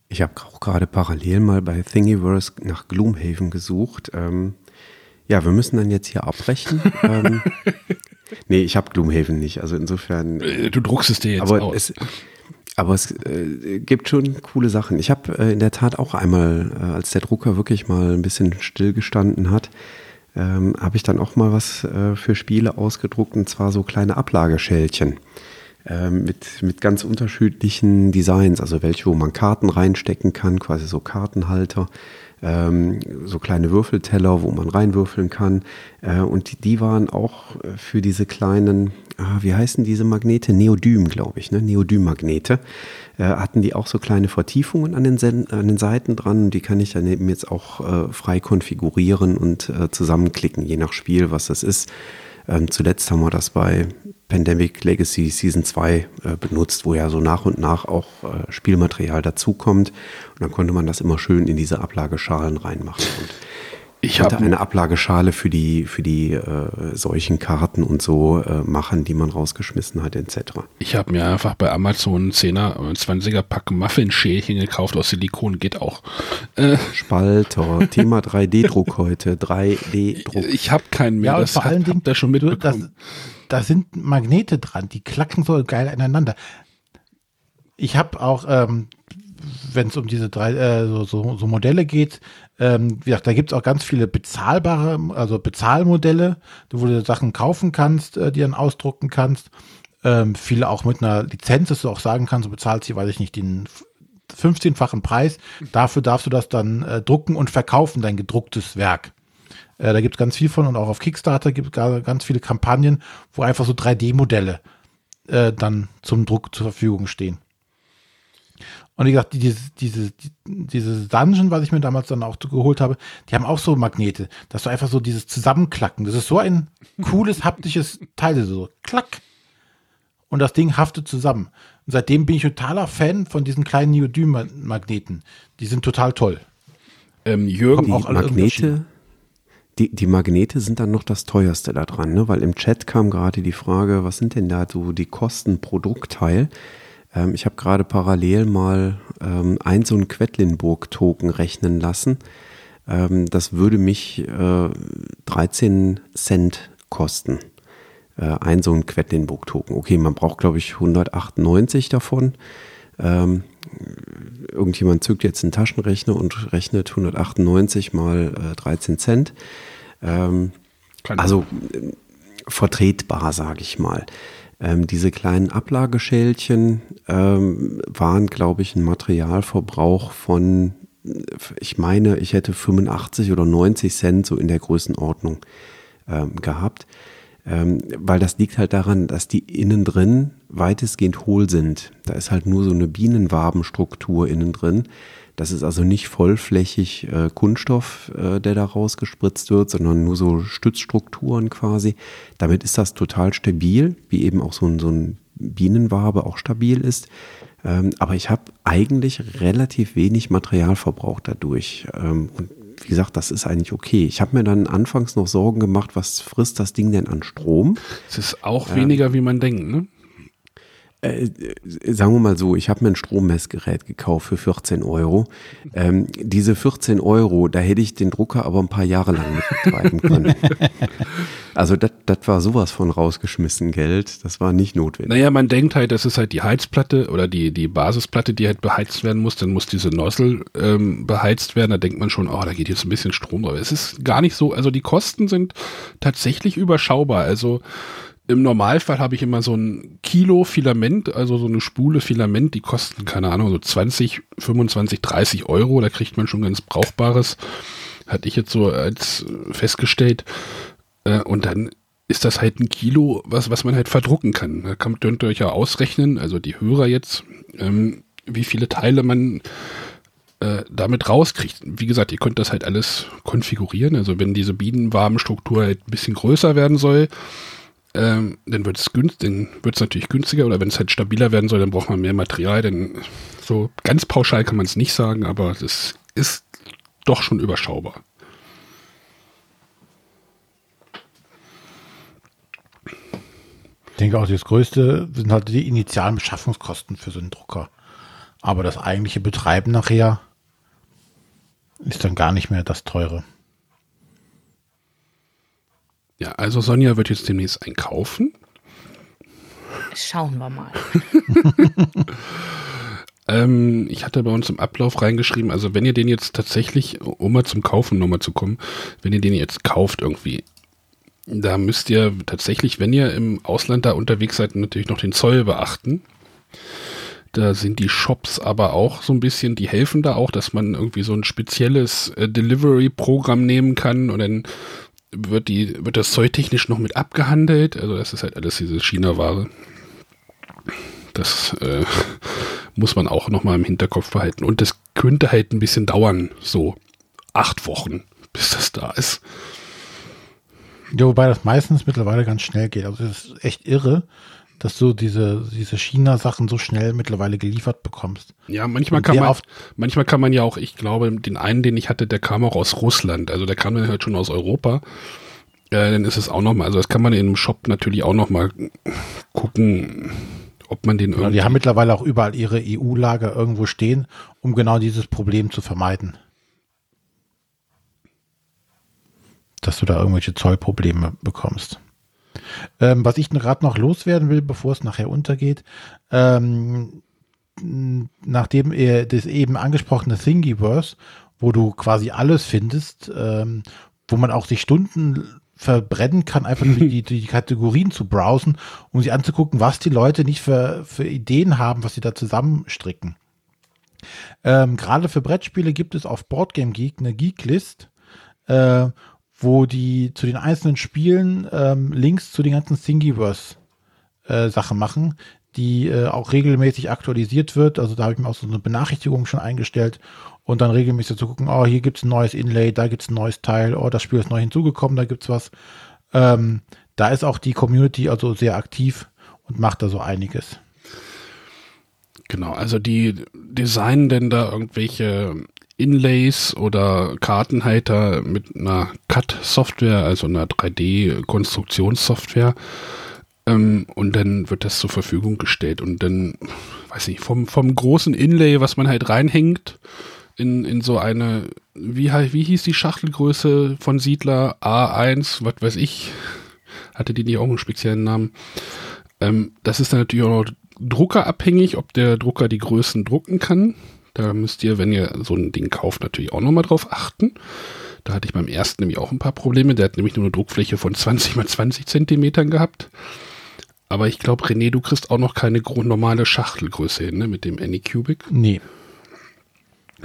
Ich habe auch gerade parallel mal bei Thingiverse nach Gloomhaven gesucht. Ähm, ja, wir müssen dann jetzt hier abbrechen. ähm, nee, ich habe Gloomhaven nicht. Also insofern. Äh, du druckst es dir jetzt aber aus. Es, aber es äh, gibt schon coole Sachen. Ich habe äh, in der Tat auch einmal, äh, als der Drucker wirklich mal ein bisschen stillgestanden hat, ähm, habe ich dann auch mal was äh, für Spiele ausgedruckt und zwar so kleine Ablageschälchen ähm, mit, mit ganz unterschiedlichen Designs, also welche, wo man Karten reinstecken kann, quasi so Kartenhalter ähm, so kleine Würfelteller, wo man reinwürfeln kann. Äh, und die, waren auch äh, für diese kleinen, ah, wie heißen diese Magnete? Neodym, glaube ich, ne? Neodym-Magnete. Äh, hatten die auch so kleine Vertiefungen an den, Sen an den Seiten dran. Die kann ich dann eben jetzt auch äh, frei konfigurieren und äh, zusammenklicken, je nach Spiel, was das ist. Ähm, zuletzt haben wir das bei Pandemic Legacy Season 2 äh, benutzt, wo ja so nach und nach auch äh, Spielmaterial dazukommt. Und dann konnte man das immer schön in diese Ablageschalen reinmachen. Und ich hatte eine Ablageschale für die, für die äh, solchen Karten und so äh, machen, die man rausgeschmissen hat, etc. Ich habe mir einfach bei Amazon 10er, 20er Pack Muffin-Schälchen gekauft aus Silikon, geht auch. Äh. Spalter, Thema 3D-Druck heute, 3D-Druck. Ich habe keinen mehr, ja, das vor allen Dingen, da schon mitbekommen. da sind Magnete dran, die klacken so geil aneinander. Ich habe auch, ähm, wenn es um diese drei äh, so, so, so Modelle geht, ähm, wie gesagt, da gibt es auch ganz viele bezahlbare, also Bezahlmodelle, wo du Sachen kaufen kannst, äh, die dann ausdrucken kannst. Ähm, viele auch mit einer Lizenz, dass du auch sagen kannst, du bezahlst hier, weiß ich nicht, den 15-fachen Preis. Dafür darfst du das dann äh, drucken und verkaufen, dein gedrucktes Werk. Äh, da gibt es ganz viel von und auch auf Kickstarter gibt es ganz viele Kampagnen, wo einfach so 3D-Modelle äh, dann zum Druck zur Verfügung stehen. Und wie gesagt, dieses, dieses, dieses Dungeon, was ich mir damals dann auch geholt habe, die haben auch so Magnete, dass du einfach so dieses Zusammenklacken, das ist so ein cooles haptisches Teil, so klack. Und das Ding haftet zusammen. Und seitdem bin ich totaler Fan von diesen kleinen Neodym-Magneten. Die sind total toll. Ähm, Jürgen, die Magnete, die, die Magnete sind dann noch das teuerste da dran, ne? weil im Chat kam gerade die Frage, was sind denn da so die Kosten pro Druckteil? Ähm, ich habe gerade parallel mal ähm, ein so ein Quedlinburg-Token rechnen lassen. Ähm, das würde mich äh, 13 Cent kosten. Äh, ein so ein Quedlinburg-Token. Okay, man braucht, glaube ich, 198 davon. Ähm, irgendjemand zückt jetzt einen Taschenrechner und rechnet 198 mal äh, 13 Cent. Ähm, also äh, vertretbar, sage ich mal. Ähm, diese kleinen Ablageschälchen ähm, waren, glaube ich, ein Materialverbrauch von, ich meine, ich hätte 85 oder 90 Cent so in der Größenordnung ähm, gehabt. Ähm, weil das liegt halt daran, dass die innen drin weitestgehend hohl sind. Da ist halt nur so eine Bienenwabenstruktur innen drin. Das ist also nicht vollflächig äh, Kunststoff, äh, der da rausgespritzt wird, sondern nur so Stützstrukturen quasi. Damit ist das total stabil, wie eben auch so ein, so ein Bienenwabe auch stabil ist. Ähm, aber ich habe eigentlich relativ wenig Materialverbrauch dadurch. Ähm, und wie gesagt, das ist eigentlich okay. Ich habe mir dann anfangs noch Sorgen gemacht, was frisst das Ding denn an Strom? Es ist auch ähm, weniger, wie man denkt, ne? Äh, sagen wir mal so, ich habe mir ein Strommessgerät gekauft für 14 Euro. Ähm, diese 14 Euro, da hätte ich den Drucker aber ein paar Jahre lang mitbetreiben können. also das war sowas von rausgeschmissen Geld. Das war nicht notwendig. Naja, man denkt halt, das ist halt die Heizplatte oder die, die Basisplatte, die halt beheizt werden muss. Dann muss diese Nozzle ähm, beheizt werden. Da denkt man schon, oh, da geht jetzt ein bisschen Strom drauf. Es ist gar nicht so, also die Kosten sind tatsächlich überschaubar. Also im Normalfall habe ich immer so ein Kilo Filament, also so eine Spule Filament, die kosten, keine Ahnung, so 20, 25, 30 Euro. Da kriegt man schon ganz Brauchbares. Hatte ich jetzt so als festgestellt. Äh, und dann ist das halt ein Kilo, was, was man halt verdrucken kann. Da könnt ihr euch ja ausrechnen, also die Hörer jetzt, ähm, wie viele Teile man äh, damit rauskriegt. Wie gesagt, ihr könnt das halt alles konfigurieren. Also wenn diese Bienenwabenstruktur halt ein bisschen größer werden soll, ähm, dann wird es dann wird's natürlich günstiger oder wenn es halt stabiler werden soll, dann braucht man mehr Material. Denn so ganz pauschal kann man es nicht sagen, aber es ist doch schon überschaubar. Ich denke auch, das Größte sind halt die initialen Beschaffungskosten für so einen Drucker. Aber das eigentliche Betreiben nachher ist dann gar nicht mehr das teure. Ja, also Sonja wird jetzt demnächst einkaufen. Schauen wir mal. ähm, ich hatte bei uns im Ablauf reingeschrieben, also wenn ihr den jetzt tatsächlich, um mal zum Kaufen nochmal zu kommen, wenn ihr den jetzt kauft irgendwie, da müsst ihr tatsächlich, wenn ihr im Ausland da unterwegs seid, natürlich noch den Zoll beachten. Da sind die Shops aber auch so ein bisschen, die helfen da auch, dass man irgendwie so ein spezielles äh, Delivery-Programm nehmen kann und dann wird, die, wird das Zeug technisch noch mit abgehandelt. Also das ist halt alles diese China-Ware. Das äh, muss man auch noch mal im Hinterkopf behalten. Und das könnte halt ein bisschen dauern, so acht Wochen, bis das da ist. Ja, wobei das meistens mittlerweile ganz schnell geht. Also das ist echt irre, dass du diese, diese China-Sachen so schnell mittlerweile geliefert bekommst. Ja, manchmal kann man, manchmal kann man ja auch, ich glaube, den einen, den ich hatte, der kam auch aus Russland. Also der kam dann halt schon aus Europa. Äh, dann ist es auch nochmal, also das kann man in einem Shop natürlich auch nochmal gucken, ob man den irgendwie. Ja, die haben mittlerweile auch überall ihre EU-Lager irgendwo stehen, um genau dieses Problem zu vermeiden. Dass du da irgendwelche Zollprobleme bekommst. Ähm, was ich gerade noch loswerden will, bevor es nachher untergeht, ähm, nachdem ihr das eben angesprochene Thingiverse, wo du quasi alles findest, ähm, wo man auch sich Stunden verbrennen kann, einfach die, die Kategorien zu browsen, um sich anzugucken, was die Leute nicht für, für Ideen haben, was sie da zusammenstricken. Ähm, Gerade für Brettspiele gibt es auf Boardgame Geek eine Geeklist, äh, wo die zu den einzelnen Spielen ähm, Links zu den ganzen Thingiverse äh, machen, die äh, auch regelmäßig aktualisiert wird. Also da habe ich mir auch so eine Benachrichtigung schon eingestellt und dann regelmäßig zu gucken, oh, hier gibt es ein neues Inlay, da gibt es ein neues Teil, oh, das Spiel ist neu hinzugekommen, da gibt es was. Ähm, da ist auch die Community also sehr aktiv und macht da so einiges. Genau, also die designen denn da irgendwelche Inlays oder Kartenhalter mit einer CAD-Software, also einer 3D-Konstruktionssoftware. Ähm, und dann wird das zur Verfügung gestellt. Und dann, weiß ich, vom, vom großen Inlay, was man halt reinhängt, in, in so eine, wie, wie hieß die Schachtelgröße von Siedler A1, was weiß ich, hatte die nicht auch einen speziellen Namen. Ähm, das ist dann natürlich auch noch druckerabhängig, ob der Drucker die Größen drucken kann. Da müsst ihr, wenn ihr so ein Ding kauft, natürlich auch nochmal drauf achten. Da hatte ich beim ersten nämlich auch ein paar Probleme. Der hat nämlich nur eine Druckfläche von 20 mal 20 Zentimetern gehabt. Aber ich glaube, René, du kriegst auch noch keine normale Schachtelgröße hin, ne, mit dem Anycubic. Nee.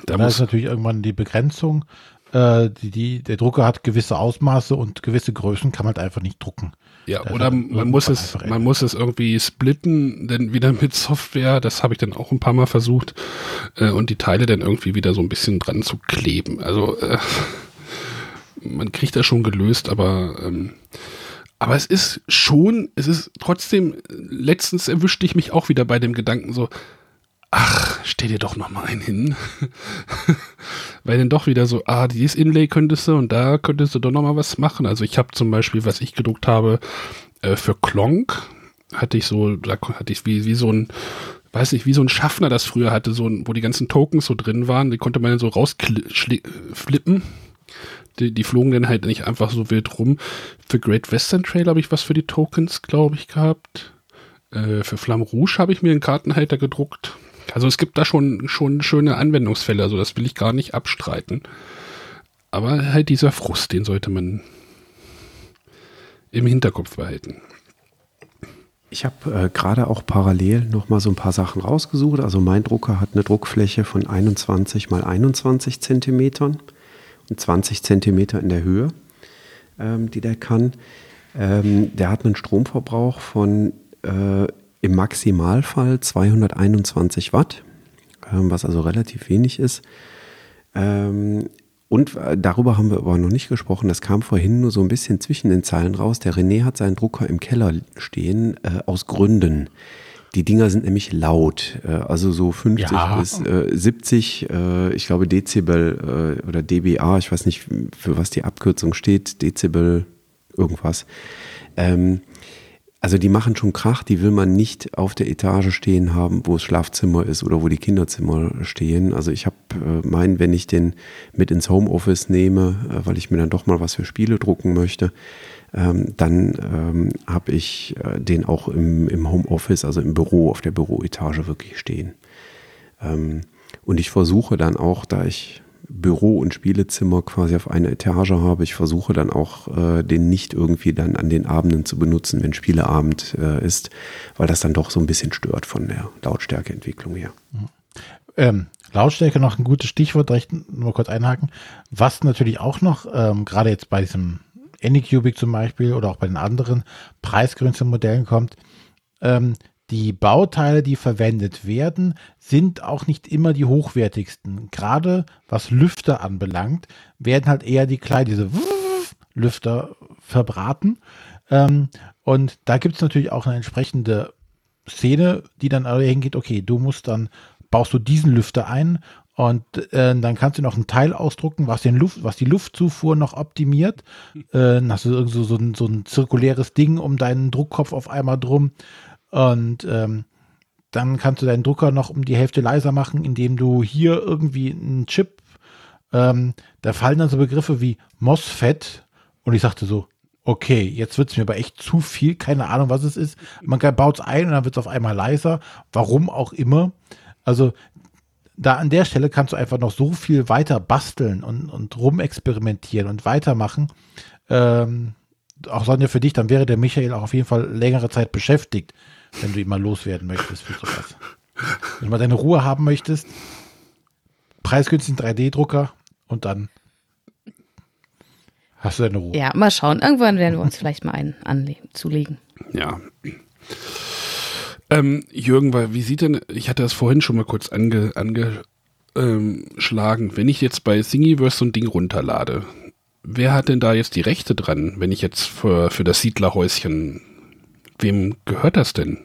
Da, da ist natürlich irgendwann die Begrenzung. Äh, die, die, der Drucker hat gewisse Ausmaße und gewisse Größen kann man halt einfach nicht drucken. Ja, das oder man muss es, man muss es irgendwie splitten, denn wieder mit Software, das habe ich dann auch ein paar Mal versucht, äh, und die Teile dann irgendwie wieder so ein bisschen dran zu kleben. Also äh, man kriegt das schon gelöst, aber ähm, aber es ist schon, es ist trotzdem, letztens erwischte ich mich auch wieder bei dem Gedanken so, ach, stell dir doch noch mal einen hin. Weil dann doch wieder so, ah, dieses Inlay könntest du und da könntest du doch noch mal was machen. Also ich habe zum Beispiel, was ich gedruckt habe, äh, für Klonk, hatte ich so, da hatte ich wie, wie so ein, weiß nicht, wie so ein Schaffner das früher hatte, so ein, wo die ganzen Tokens so drin waren, die konnte man dann so rausflippen. Die, die flogen dann halt nicht einfach so wild rum. Für Great Western Trail habe ich was für die Tokens, glaube ich, gehabt. Äh, für Flamme Rouge habe ich mir einen Kartenhalter gedruckt. Also es gibt da schon, schon schöne Anwendungsfälle, also das will ich gar nicht abstreiten. Aber halt dieser Frust, den sollte man im Hinterkopf behalten. Ich habe äh, gerade auch parallel noch mal so ein paar Sachen rausgesucht. Also mein Drucker hat eine Druckfläche von 21 mal 21 Zentimetern und 20 Zentimeter in der Höhe, ähm, die der kann. Ähm, der hat einen Stromverbrauch von äh, im Maximalfall 221 Watt, ähm, was also relativ wenig ist. Ähm, und äh, darüber haben wir aber noch nicht gesprochen. Das kam vorhin nur so ein bisschen zwischen den Zeilen raus. Der René hat seinen Drucker im Keller stehen, äh, aus Gründen. Die Dinger sind nämlich laut, äh, also so 50 ja. bis äh, 70, äh, ich glaube Dezibel äh, oder dBA, ich weiß nicht, für was die Abkürzung steht, Dezibel irgendwas. Ähm, also die machen schon Krach, die will man nicht auf der Etage stehen haben, wo das Schlafzimmer ist oder wo die Kinderzimmer stehen. Also ich habe äh, meinen, wenn ich den mit ins Homeoffice nehme, äh, weil ich mir dann doch mal was für Spiele drucken möchte, ähm, dann ähm, habe ich äh, den auch im, im Homeoffice, also im Büro, auf der Büroetage wirklich stehen. Ähm, und ich versuche dann auch, da ich Büro- und Spielezimmer quasi auf einer Etage habe. Ich versuche dann auch, äh, den nicht irgendwie dann an den Abenden zu benutzen, wenn Spieleabend äh, ist, weil das dann doch so ein bisschen stört von der Lautstärkeentwicklung her. Ähm, Lautstärke noch ein gutes Stichwort, recht nur kurz einhaken. Was natürlich auch noch, ähm, gerade jetzt bei diesem Anycubic zum Beispiel oder auch bei den anderen preisgünstigen Modellen kommt, ähm, die Bauteile, die verwendet werden, sind auch nicht immer die hochwertigsten. Gerade was Lüfter anbelangt, werden halt eher die kleinen, diese Lüfter verbraten. Ähm, und da gibt es natürlich auch eine entsprechende Szene, die dann hingeht, okay, du musst dann, baust du diesen Lüfter ein und äh, dann kannst du noch ein Teil ausdrucken, was, den Luft, was die Luftzufuhr noch optimiert. Äh, dann hast du irgendwie so, so, ein, so ein zirkuläres Ding um deinen Druckkopf auf einmal drum. Und ähm, dann kannst du deinen Drucker noch um die Hälfte leiser machen, indem du hier irgendwie einen Chip, ähm, da fallen dann so Begriffe wie MOSFET und ich sagte so, okay, jetzt wird es mir aber echt zu viel, keine Ahnung, was es ist. Man baut es ein und dann wird es auf einmal leiser, warum auch immer. Also da an der Stelle kannst du einfach noch so viel weiter basteln und, und rumexperimentieren und weitermachen. Ähm, auch Sonja, für dich, dann wäre der Michael auch auf jeden Fall längere Zeit beschäftigt wenn du ihn mal loswerden möchtest für sowas. Wenn du mal deine Ruhe haben möchtest, preisgünstigen 3D-Drucker und dann hast du deine Ruhe. Ja, mal schauen. Irgendwann werden wir uns vielleicht mal einen zulegen. Ja. Ähm, Jürgen, weil wie sieht denn, ich hatte das vorhin schon mal kurz ange, angeschlagen, wenn ich jetzt bei Thingiverse so ein Ding runterlade, wer hat denn da jetzt die Rechte dran, wenn ich jetzt für, für das Siedlerhäuschen, wem gehört das denn?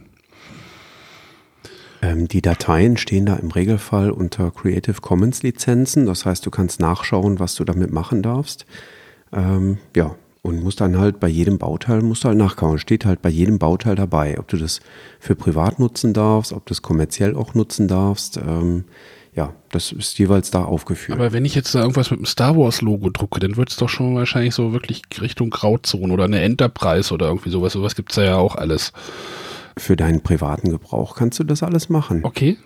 Ähm, die Dateien stehen da im Regelfall unter Creative Commons Lizenzen. Das heißt, du kannst nachschauen, was du damit machen darfst. Ähm, ja, und musst dann halt bei jedem Bauteil musst du halt nachkauen. Steht halt bei jedem Bauteil dabei, ob du das für privat nutzen darfst, ob du es kommerziell auch nutzen darfst. Ähm, ja, das ist jeweils da aufgeführt. Aber wenn ich jetzt da irgendwas mit dem Star Wars Logo drucke, dann wird es doch schon wahrscheinlich so wirklich Richtung Grauzone oder eine Enterprise oder irgendwie sowas. Sowas gibt es ja auch alles. Für deinen privaten Gebrauch kannst du das alles machen. Okay.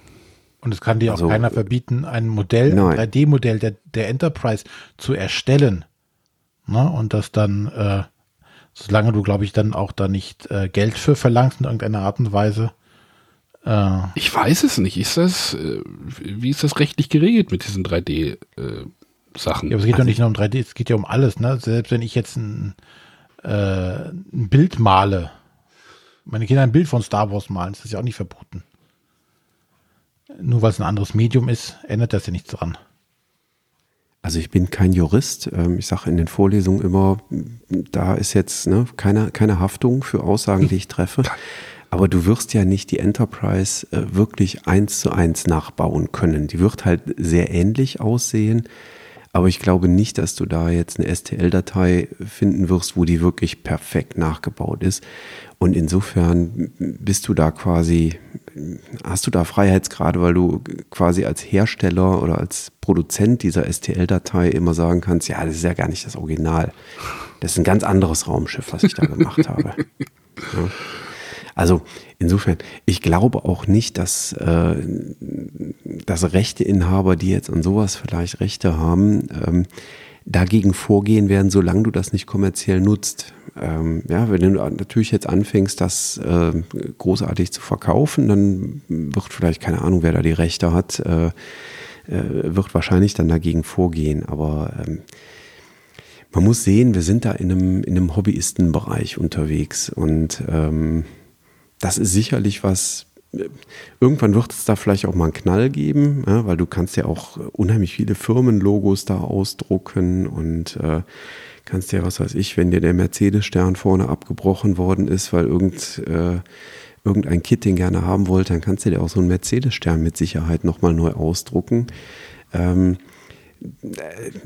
Und es kann dir also, auch keiner verbieten, ein Modell, nein. ein 3D-Modell der, der Enterprise zu erstellen. Ne? Und das dann, äh, solange du, glaube ich, dann auch da nicht äh, Geld für verlangst in irgendeiner Art und Weise. Äh, ich weiß es nicht. Ist das, äh, wie ist das rechtlich geregelt mit diesen 3D- äh, Sachen. Ja, aber es geht also, ja nicht nur um 3D, es geht ja um alles. Ne? Selbst wenn ich jetzt ein, äh, ein Bild male, meine Kinder ein Bild von Star Wars malen, ist das ja auch nicht verboten. Nur weil es ein anderes Medium ist, ändert das ja nichts dran. Also ich bin kein Jurist. Ähm, ich sage in den Vorlesungen immer, da ist jetzt ne, keine, keine Haftung für Aussagen, die ich treffe. Aber du wirst ja nicht die Enterprise äh, wirklich eins zu eins nachbauen können. Die wird halt sehr ähnlich aussehen. Aber ich glaube nicht, dass du da jetzt eine STL-Datei finden wirst, wo die wirklich perfekt nachgebaut ist. Und insofern bist du da quasi, hast du da Freiheitsgrade, weil du quasi als Hersteller oder als Produzent dieser STL-Datei immer sagen kannst, ja, das ist ja gar nicht das Original. Das ist ein ganz anderes Raumschiff, was ich da gemacht habe. Ja. Also insofern, ich glaube auch nicht, dass, äh, dass Rechteinhaber, die jetzt an sowas vielleicht Rechte haben, ähm, dagegen vorgehen werden, solange du das nicht kommerziell nutzt. Ähm, ja, wenn du natürlich jetzt anfängst, das äh, großartig zu verkaufen, dann wird vielleicht, keine Ahnung, wer da die Rechte hat, äh, äh, wird wahrscheinlich dann dagegen vorgehen. Aber ähm, man muss sehen, wir sind da in einem, in einem Hobbyistenbereich unterwegs und ähm, das ist sicherlich was, irgendwann wird es da vielleicht auch mal einen Knall geben, ja, weil du kannst ja auch unheimlich viele Firmenlogos da ausdrucken und äh, kannst ja, was weiß ich, wenn dir der Mercedes-Stern vorne abgebrochen worden ist, weil irgend, äh, irgendein Kit den gerne haben wollte, dann kannst du dir auch so einen Mercedes-Stern mit Sicherheit nochmal neu ausdrucken. Ähm,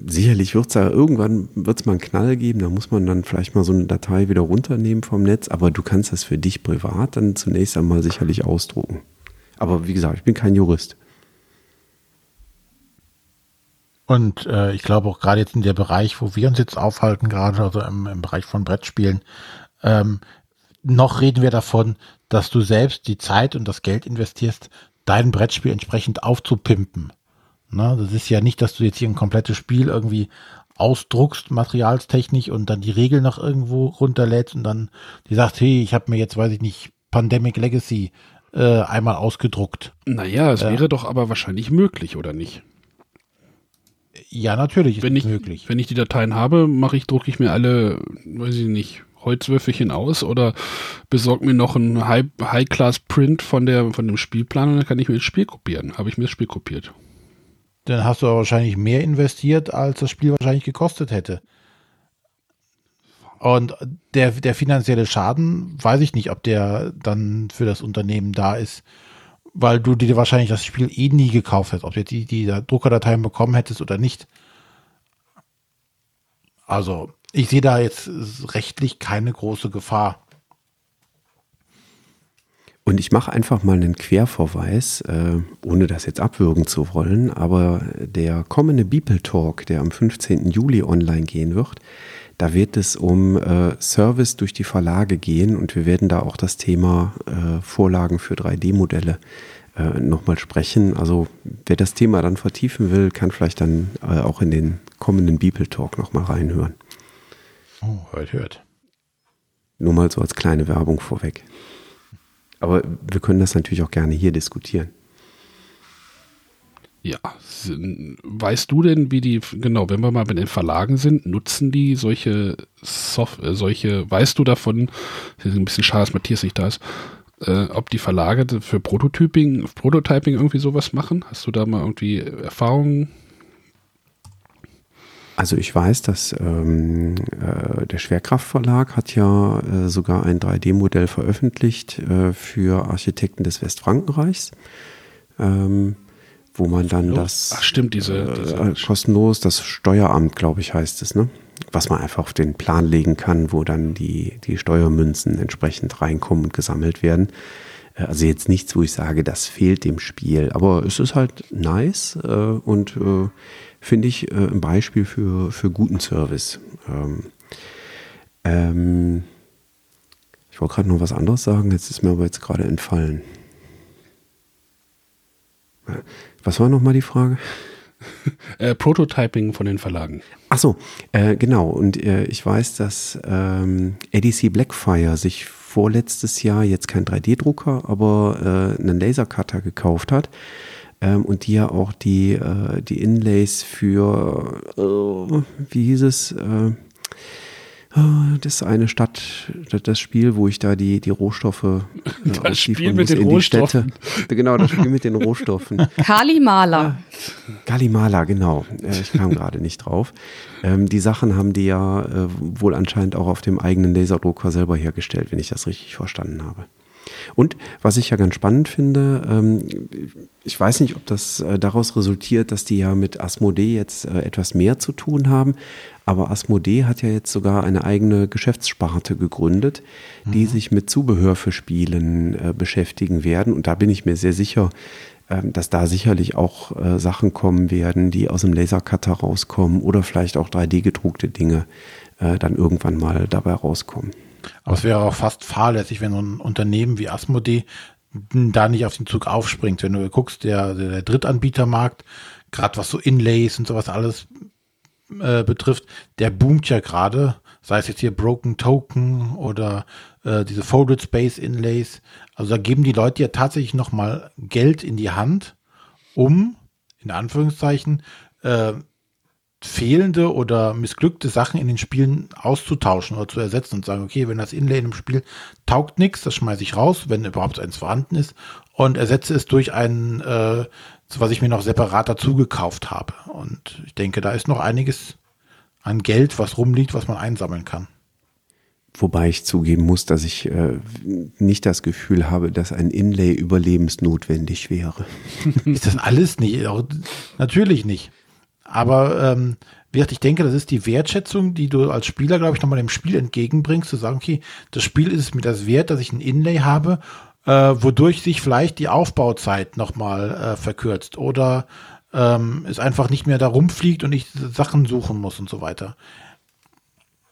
sicherlich wird es da irgendwann wird's mal einen Knall geben, da muss man dann vielleicht mal so eine Datei wieder runternehmen vom Netz, aber du kannst das für dich privat dann zunächst einmal sicherlich ausdrucken. Aber wie gesagt, ich bin kein Jurist. Und äh, ich glaube auch gerade jetzt in der Bereich, wo wir uns jetzt aufhalten, gerade also im, im Bereich von Brettspielen, ähm, noch reden wir davon, dass du selbst die Zeit und das Geld investierst, dein Brettspiel entsprechend aufzupimpen. Ne? Das ist ja nicht, dass du jetzt hier ein komplettes Spiel irgendwie ausdruckst, materialstechnisch, und dann die Regeln noch irgendwo runterlädst und dann die sagst, hey, ich habe mir jetzt, weiß ich nicht, Pandemic Legacy äh, einmal ausgedruckt. Naja, es äh, wäre doch aber wahrscheinlich möglich, oder nicht? Ja, natürlich ist wenn ich, möglich. Wenn ich die Dateien habe, mache ich, drucke ich mir alle, weiß ich nicht, Holzwürfelchen aus oder besorge mir noch einen High-Class-Print von, von dem Spielplan und dann kann ich mir das Spiel kopieren. Habe ich mir das Spiel kopiert dann hast du wahrscheinlich mehr investiert, als das Spiel wahrscheinlich gekostet hätte. Und der, der finanzielle Schaden, weiß ich nicht, ob der dann für das Unternehmen da ist, weil du dir wahrscheinlich das Spiel eh nie gekauft hättest, ob du die, die Druckerdateien bekommen hättest oder nicht. Also, ich sehe da jetzt rechtlich keine große Gefahr. Und ich mache einfach mal einen Querverweis, äh, ohne das jetzt abwürgen zu wollen, aber der kommende Beeple Talk, der am 15. Juli online gehen wird, da wird es um äh, Service durch die Verlage gehen und wir werden da auch das Thema äh, Vorlagen für 3D-Modelle äh, nochmal sprechen. Also wer das Thema dann vertiefen will, kann vielleicht dann äh, auch in den kommenden Beeple Talk nochmal reinhören. Oh, hört, hört. Nur mal so als kleine Werbung vorweg. Aber wir können das natürlich auch gerne hier diskutieren. Ja, weißt du denn, wie die, genau, wenn wir mal bei den Verlagen sind, nutzen die solche Software, äh, solche, weißt du davon, ist ein bisschen schade, dass Matthias nicht da ist, äh, ob die Verlage für Prototyping, Prototyping irgendwie sowas machen? Hast du da mal irgendwie Erfahrungen? Also ich weiß, dass ähm, äh, der Schwerkraftverlag hat ja äh, sogar ein 3D-Modell veröffentlicht äh, für Architekten des Westfrankenreichs, ähm, wo man dann das Ach stimmt, diese, äh, diese kostenlos das Steueramt, glaube ich, heißt es, ne? Was man einfach auf den Plan legen kann, wo dann die die Steuermünzen entsprechend reinkommen und gesammelt werden. Äh, also jetzt nichts, wo ich sage, das fehlt dem Spiel, aber es ist halt nice äh, und äh, finde ich äh, ein Beispiel für, für guten Service. Ähm, ähm, ich wollte gerade noch was anderes sagen, jetzt ist mir aber jetzt gerade entfallen. Was war nochmal die Frage? Äh, Prototyping von den Verlagen. Ach so, äh, genau. Und äh, ich weiß, dass ähm, ADC Blackfire sich vorletztes Jahr jetzt kein 3D-Drucker, aber äh, einen Lasercutter gekauft hat ähm, und die ja auch die, äh, die Inlays für, äh, wie hieß es, äh, das ist eine Stadt, das Spiel, wo ich da die, die Rohstoffe äh, das Spiel mit den Rohstoffen. Genau, das Spiel mit den Rohstoffen. Kalimala. Kalimala, genau. Äh, ich kam gerade nicht drauf. Ähm, die Sachen haben die ja äh, wohl anscheinend auch auf dem eigenen Laserdrucker selber hergestellt, wenn ich das richtig verstanden habe. Und was ich ja ganz spannend finde, ähm, ich weiß nicht, ob das äh, daraus resultiert, dass die ja mit Asmodee jetzt äh, etwas mehr zu tun haben, aber Asmodee hat ja jetzt sogar eine eigene Geschäftssparte gegründet, die mhm. sich mit Zubehör für Spielen äh, beschäftigen werden. Und da bin ich mir sehr sicher, ähm, dass da sicherlich auch Sachen kommen werden, die aus dem Lasercutter rauskommen oder vielleicht auch 3D-gedruckte Dinge dann irgendwann mal dabei rauskommen. Aber es wäre auch fast fahrlässig, wenn so ein Unternehmen wie Asmodee da nicht auf den Zug aufspringt. Wenn du guckst, der, der Drittanbietermarkt, gerade was so Inlays und sowas alles äh, betrifft, der boomt ja gerade. Sei es jetzt hier Broken Token oder äh, diese Folded Space Inlays. Also da geben die Leute ja tatsächlich nochmal Geld in die Hand, um, in Anführungszeichen, äh, fehlende oder missglückte Sachen in den Spielen auszutauschen oder zu ersetzen und sagen, okay, wenn das Inlay in einem Spiel taugt nichts, das schmeiße ich raus, wenn überhaupt eins vorhanden ist und ersetze es durch ein, äh, was ich mir noch separat dazu gekauft habe. Und ich denke, da ist noch einiges an Geld, was rumliegt, was man einsammeln kann. Wobei ich zugeben muss, dass ich äh, nicht das Gefühl habe, dass ein Inlay überlebensnotwendig wäre. ist das alles nicht? Natürlich nicht. Aber ähm, wie gesagt, ich denke, das ist die Wertschätzung, die du als Spieler, glaube ich, nochmal dem Spiel entgegenbringst, zu sagen, okay, das Spiel ist mir das wert, dass ich ein Inlay habe, äh, wodurch sich vielleicht die Aufbauzeit nochmal äh, verkürzt oder ähm, es einfach nicht mehr da rumfliegt und ich Sachen suchen muss und so weiter.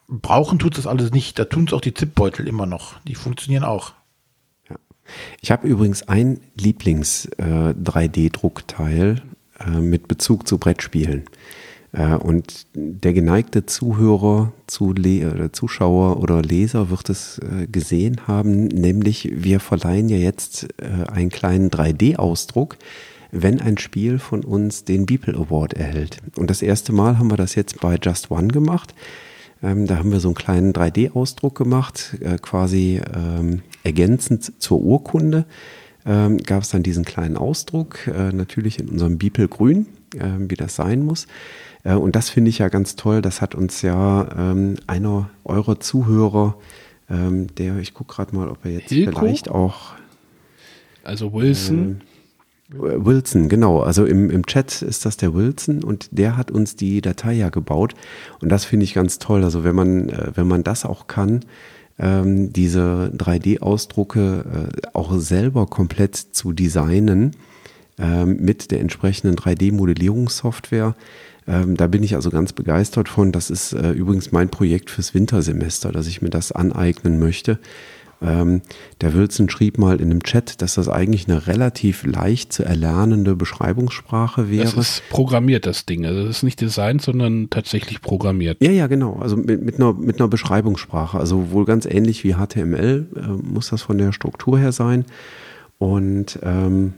Brauchen tut das alles nicht. Da tun es auch die Zipbeutel immer noch. Die funktionieren auch. Ich habe übrigens ein Lieblings-3D-Druckteil, äh, äh, mit Bezug zu Brettspielen. Äh, und der geneigte Zuhörer, zu Le Zuschauer oder Leser wird es äh, gesehen haben, nämlich wir verleihen ja jetzt einen kleinen 3D-Ausdruck, wenn ein Spiel von uns den Beeple Award erhält. Und das erste Mal haben wir das jetzt bei Just One gemacht. Ähm, da haben wir so einen kleinen 3D-Ausdruck gemacht, quasi ähm, ergänzend zur Urkunde ähm, gab es dann diesen kleinen Ausdruck, äh, natürlich in unserem Bipel grün, äh, wie das sein muss. Äh, und das finde ich ja ganz toll. Das hat uns ja ähm, einer eurer Zuhörer, ähm, der, ich gucke gerade mal, ob er jetzt Hilko? vielleicht auch. Also Wilson. Ähm, Wilson, genau. Also im, im Chat ist das der Wilson und der hat uns die Datei ja gebaut. Und das finde ich ganz toll. Also wenn man, äh, wenn man das auch kann, ähm, diese 3D-Ausdrucke äh, auch selber komplett zu designen ähm, mit der entsprechenden 3D-Modellierungssoftware. Ähm, da bin ich also ganz begeistert von. Das ist äh, übrigens mein Projekt fürs Wintersemester, dass ich mir das aneignen möchte. Ähm, der Wilson schrieb mal in einem Chat, dass das eigentlich eine relativ leicht zu erlernende Beschreibungssprache wäre. Das ist programmiert, das Ding. Also das ist nicht designt, sondern tatsächlich programmiert. Ja, ja, genau. Also mit, mit, einer, mit einer Beschreibungssprache. Also wohl ganz ähnlich wie HTML äh, muss das von der Struktur her sein. Und ähm,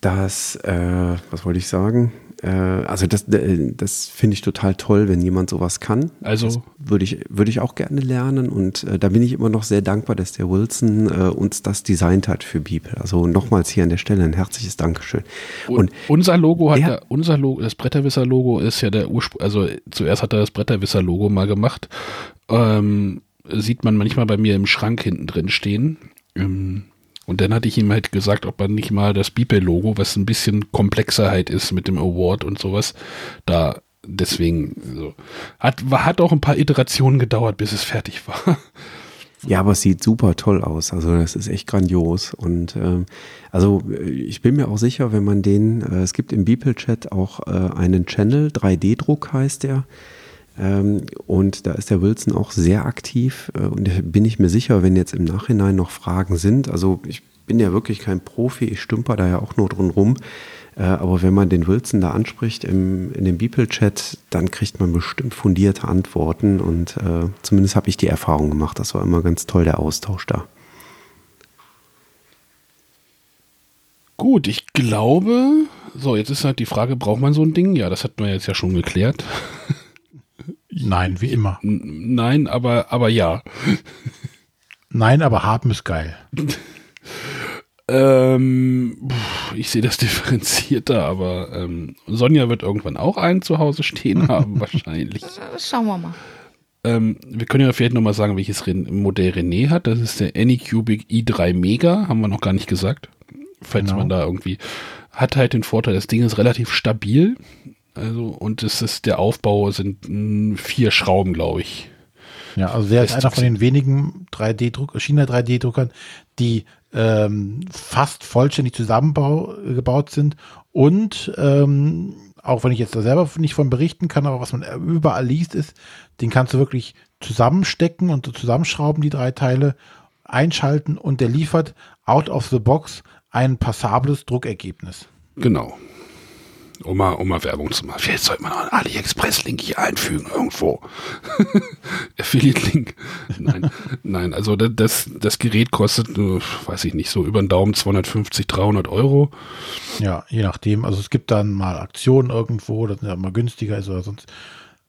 das, äh, was wollte ich sagen? Äh, also das, äh, das finde ich total toll, wenn jemand sowas kann. Also würde ich, würde ich auch gerne lernen und äh, da bin ich immer noch sehr dankbar, dass der Wilson äh, uns das designt hat für Bibel. Also nochmals hier an der Stelle ein herzliches Dankeschön. Und, unser Logo hat ja, unser Logo, das Bretterwisser-Logo ist ja der Ursprung, also zuerst hat er das Bretterwisser-Logo mal gemacht. Ähm, sieht man manchmal bei mir im Schrank hinten drin stehen. Ähm, und dann hatte ich ihm halt gesagt, ob man nicht mal das Beeple-Logo, was ein bisschen komplexer halt ist mit dem Award und sowas, da deswegen so. Hat, hat auch ein paar Iterationen gedauert, bis es fertig war. Ja, aber es sieht super toll aus. Also das ist echt grandios. Und ähm, also ich bin mir auch sicher, wenn man den, äh, es gibt im Beeple-Chat auch äh, einen Channel, 3D-Druck heißt der. Ähm, und da ist der Wilson auch sehr aktiv. Äh, und da bin ich mir sicher, wenn jetzt im Nachhinein noch Fragen sind, also ich bin ja wirklich kein Profi, ich stümper da ja auch nur drin rum. Äh, aber wenn man den Wilson da anspricht im, in dem Beeple-Chat, dann kriegt man bestimmt fundierte Antworten. Und äh, zumindest habe ich die Erfahrung gemacht. Das war immer ganz toll, der Austausch da. Gut, ich glaube, so, jetzt ist halt die Frage, braucht man so ein Ding? Ja, das hatten wir jetzt ja schon geklärt. Nein, wie immer. Nein, aber, aber ja. Nein, aber haben ist geil. ähm, ich sehe das differenzierter, aber ähm, Sonja wird irgendwann auch einen zu Hause stehen haben, wahrscheinlich. Schauen wir mal. Ähm, wir können ja vielleicht nochmal sagen, welches Modell René hat. Das ist der Anycubic i3 Mega, haben wir noch gar nicht gesagt. Falls genau. man da irgendwie hat halt den Vorteil, das Ding ist relativ stabil. Also, und es ist der Aufbau sind mh, vier Schrauben, glaube ich. Ja, also der ist einer von den wenigen 3D-Druck, China 3D-Druckern, die ähm, fast vollständig zusammengebaut sind und ähm, auch wenn ich jetzt da selber nicht von berichten kann, aber was man überall liest, ist, den kannst du wirklich zusammenstecken und zusammenschrauben, die drei Teile, einschalten und der liefert out of the box ein passables Druckergebnis. Genau um mal, um mal Werbung zu machen. Vielleicht sollte man auch einen AliExpress-Link hier einfügen irgendwo. Affiliate-Link. Nein, nein, also das, das Gerät kostet, äh, weiß ich nicht, so über den Daumen 250, 300 Euro. Ja, je nachdem. Also es gibt dann mal Aktionen irgendwo, das ja mal günstiger ist oder sonst.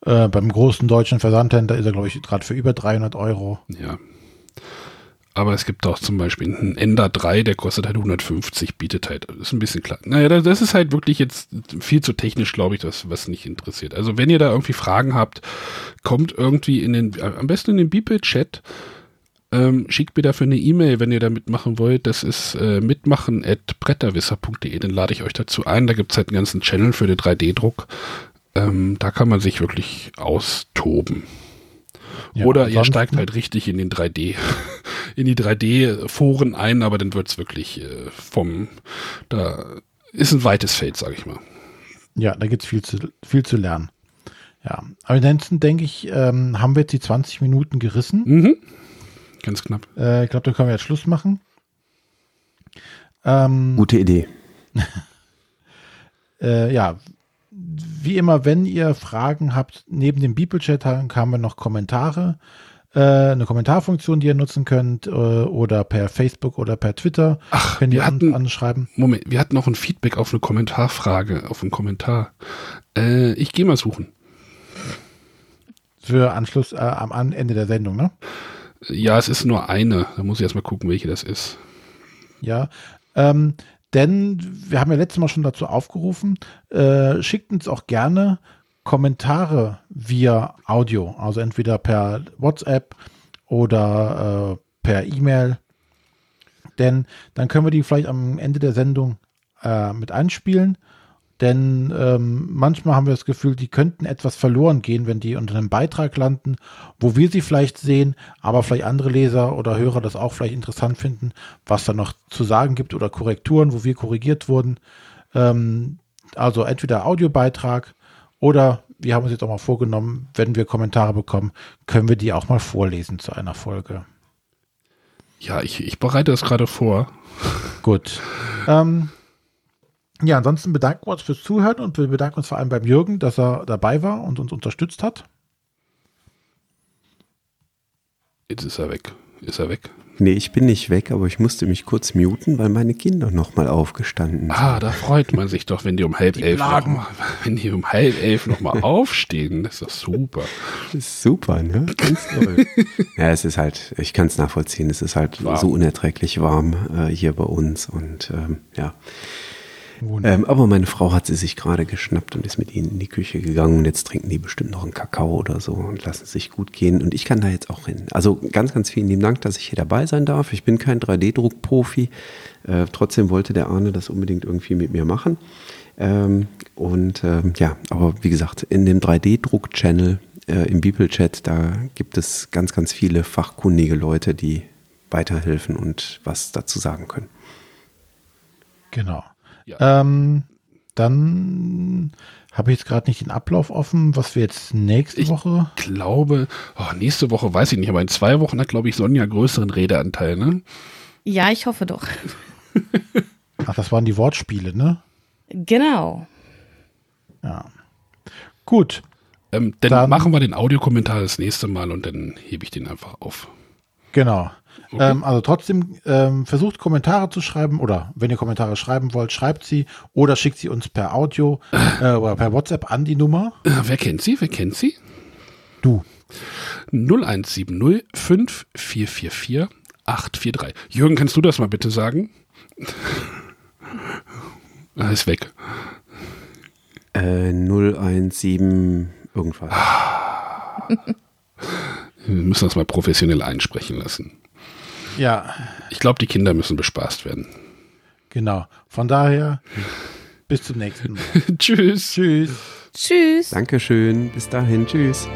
Äh, beim großen deutschen Versandhändler ist er, glaube ich, gerade für über 300 Euro. Ja, aber es gibt auch zum Beispiel einen Ender 3, der kostet halt 150, bietet halt, ist ein bisschen klar. Naja, das ist halt wirklich jetzt viel zu technisch, glaube ich, das, was nicht interessiert. Also wenn ihr da irgendwie Fragen habt, kommt irgendwie in den, am besten in den Beeple-Chat, ähm, schickt mir dafür eine E-Mail, wenn ihr da mitmachen wollt. Das ist äh, mitmachen at bretterwisser.de. Dann lade ich euch dazu ein. Da gibt es halt einen ganzen Channel für den 3D-Druck. Ähm, da kann man sich wirklich austoben. Ja, Oder ihr steigt halt richtig in den 3D, in die 3D-Foren ein, aber dann wird es wirklich äh, vom, da ist ein weites Feld, sage ich mal. Ja, da gibt es viel zu, viel zu lernen. Ja, aber ansonsten denke ich, ähm, haben wir jetzt die 20 Minuten gerissen. Mhm. Ganz knapp. Äh, ich glaube, da können wir jetzt Schluss machen. Ähm, Gute Idee. äh, ja, wie immer, wenn ihr Fragen habt, neben dem Bibelchat haben wir noch Kommentare, äh, eine Kommentarfunktion, die ihr nutzen könnt, äh, oder per Facebook oder per Twitter. Ach, könnt ihr hatten, anschreiben. Moment, wir hatten noch ein Feedback auf eine Kommentarfrage, auf einen Kommentar. Äh, ich gehe mal suchen. Für Anschluss äh, am Ende der Sendung, ne? Ja, es ist nur eine. Da muss ich erstmal gucken, welche das ist. Ja, ähm, denn wir haben ja letztes Mal schon dazu aufgerufen, äh, schickt uns auch gerne Kommentare via Audio, also entweder per WhatsApp oder äh, per E-Mail. Denn dann können wir die vielleicht am Ende der Sendung äh, mit einspielen denn ähm, manchmal haben wir das Gefühl, die könnten etwas verloren gehen, wenn die unter einem Beitrag landen, wo wir sie vielleicht sehen, aber vielleicht andere Leser oder Hörer das auch vielleicht interessant finden, was da noch zu sagen gibt oder Korrekturen, wo wir korrigiert wurden. Ähm, also entweder Audiobeitrag oder wir haben uns jetzt auch mal vorgenommen, wenn wir Kommentare bekommen, können wir die auch mal vorlesen zu einer Folge. Ja, ich, ich bereite das gerade vor. Gut. Ähm, ja, ansonsten bedanken wir uns fürs Zuhören und wir bedanken uns vor allem beim Jürgen, dass er dabei war und uns unterstützt hat. Jetzt ist er weg. Ist er weg? Nee, ich bin nicht weg, aber ich musste mich kurz muten, weil meine Kinder nochmal aufgestanden sind. Ah, da freut man sich doch, wenn die um halb die elf noch mal, wenn die um halb elf nochmal aufstehen. Das ist doch super. Das ist super, ne? Ganz toll. ja, es ist halt, ich kann es nachvollziehen, es ist halt warm. so unerträglich warm äh, hier bei uns und ähm, ja. Ähm, aber meine Frau hat sie sich gerade geschnappt und ist mit ihnen in die Küche gegangen. Und jetzt trinken die bestimmt noch einen Kakao oder so und lassen sich gut gehen. Und ich kann da jetzt auch hin. Also ganz, ganz vielen lieben Dank, dass ich hier dabei sein darf. Ich bin kein 3D-Druck-Profi. Äh, trotzdem wollte der Arne das unbedingt irgendwie mit mir machen. Ähm, und ähm, ja, aber wie gesagt, in dem 3D-Druck-Channel äh, im Bibelchat, da gibt es ganz, ganz viele fachkundige Leute, die weiterhelfen und was dazu sagen können. Genau. Ja. Ähm, dann habe ich jetzt gerade nicht den Ablauf offen, was wir jetzt nächste ich Woche. Ich glaube, oh, nächste Woche weiß ich nicht, aber in zwei Wochen hat, glaube ich, Sonja größeren Redeanteil, ne? Ja, ich hoffe doch. Ach, das waren die Wortspiele, ne? Genau. Ja. Gut. Ähm, dann, dann machen wir den Audiokommentar das nächste Mal und dann hebe ich den einfach auf. Genau. Okay. Ähm, also trotzdem ähm, versucht Kommentare zu schreiben oder wenn ihr Kommentare schreiben wollt, schreibt sie oder schickt sie uns per Audio äh, oder per WhatsApp an die Nummer. Äh, wer kennt sie? Wer kennt sie? Du. 0170 5444 843. Jürgen, kannst du das mal bitte sagen? er ist weg. Äh, 017 irgendwas. Wir müssen das mal professionell einsprechen lassen. Ja. Ich glaube, die Kinder müssen bespaßt werden. Genau. Von daher, bis zum nächsten Mal. Tschüss. Tschüss. Tschüss. Dankeschön. Bis dahin. Tschüss.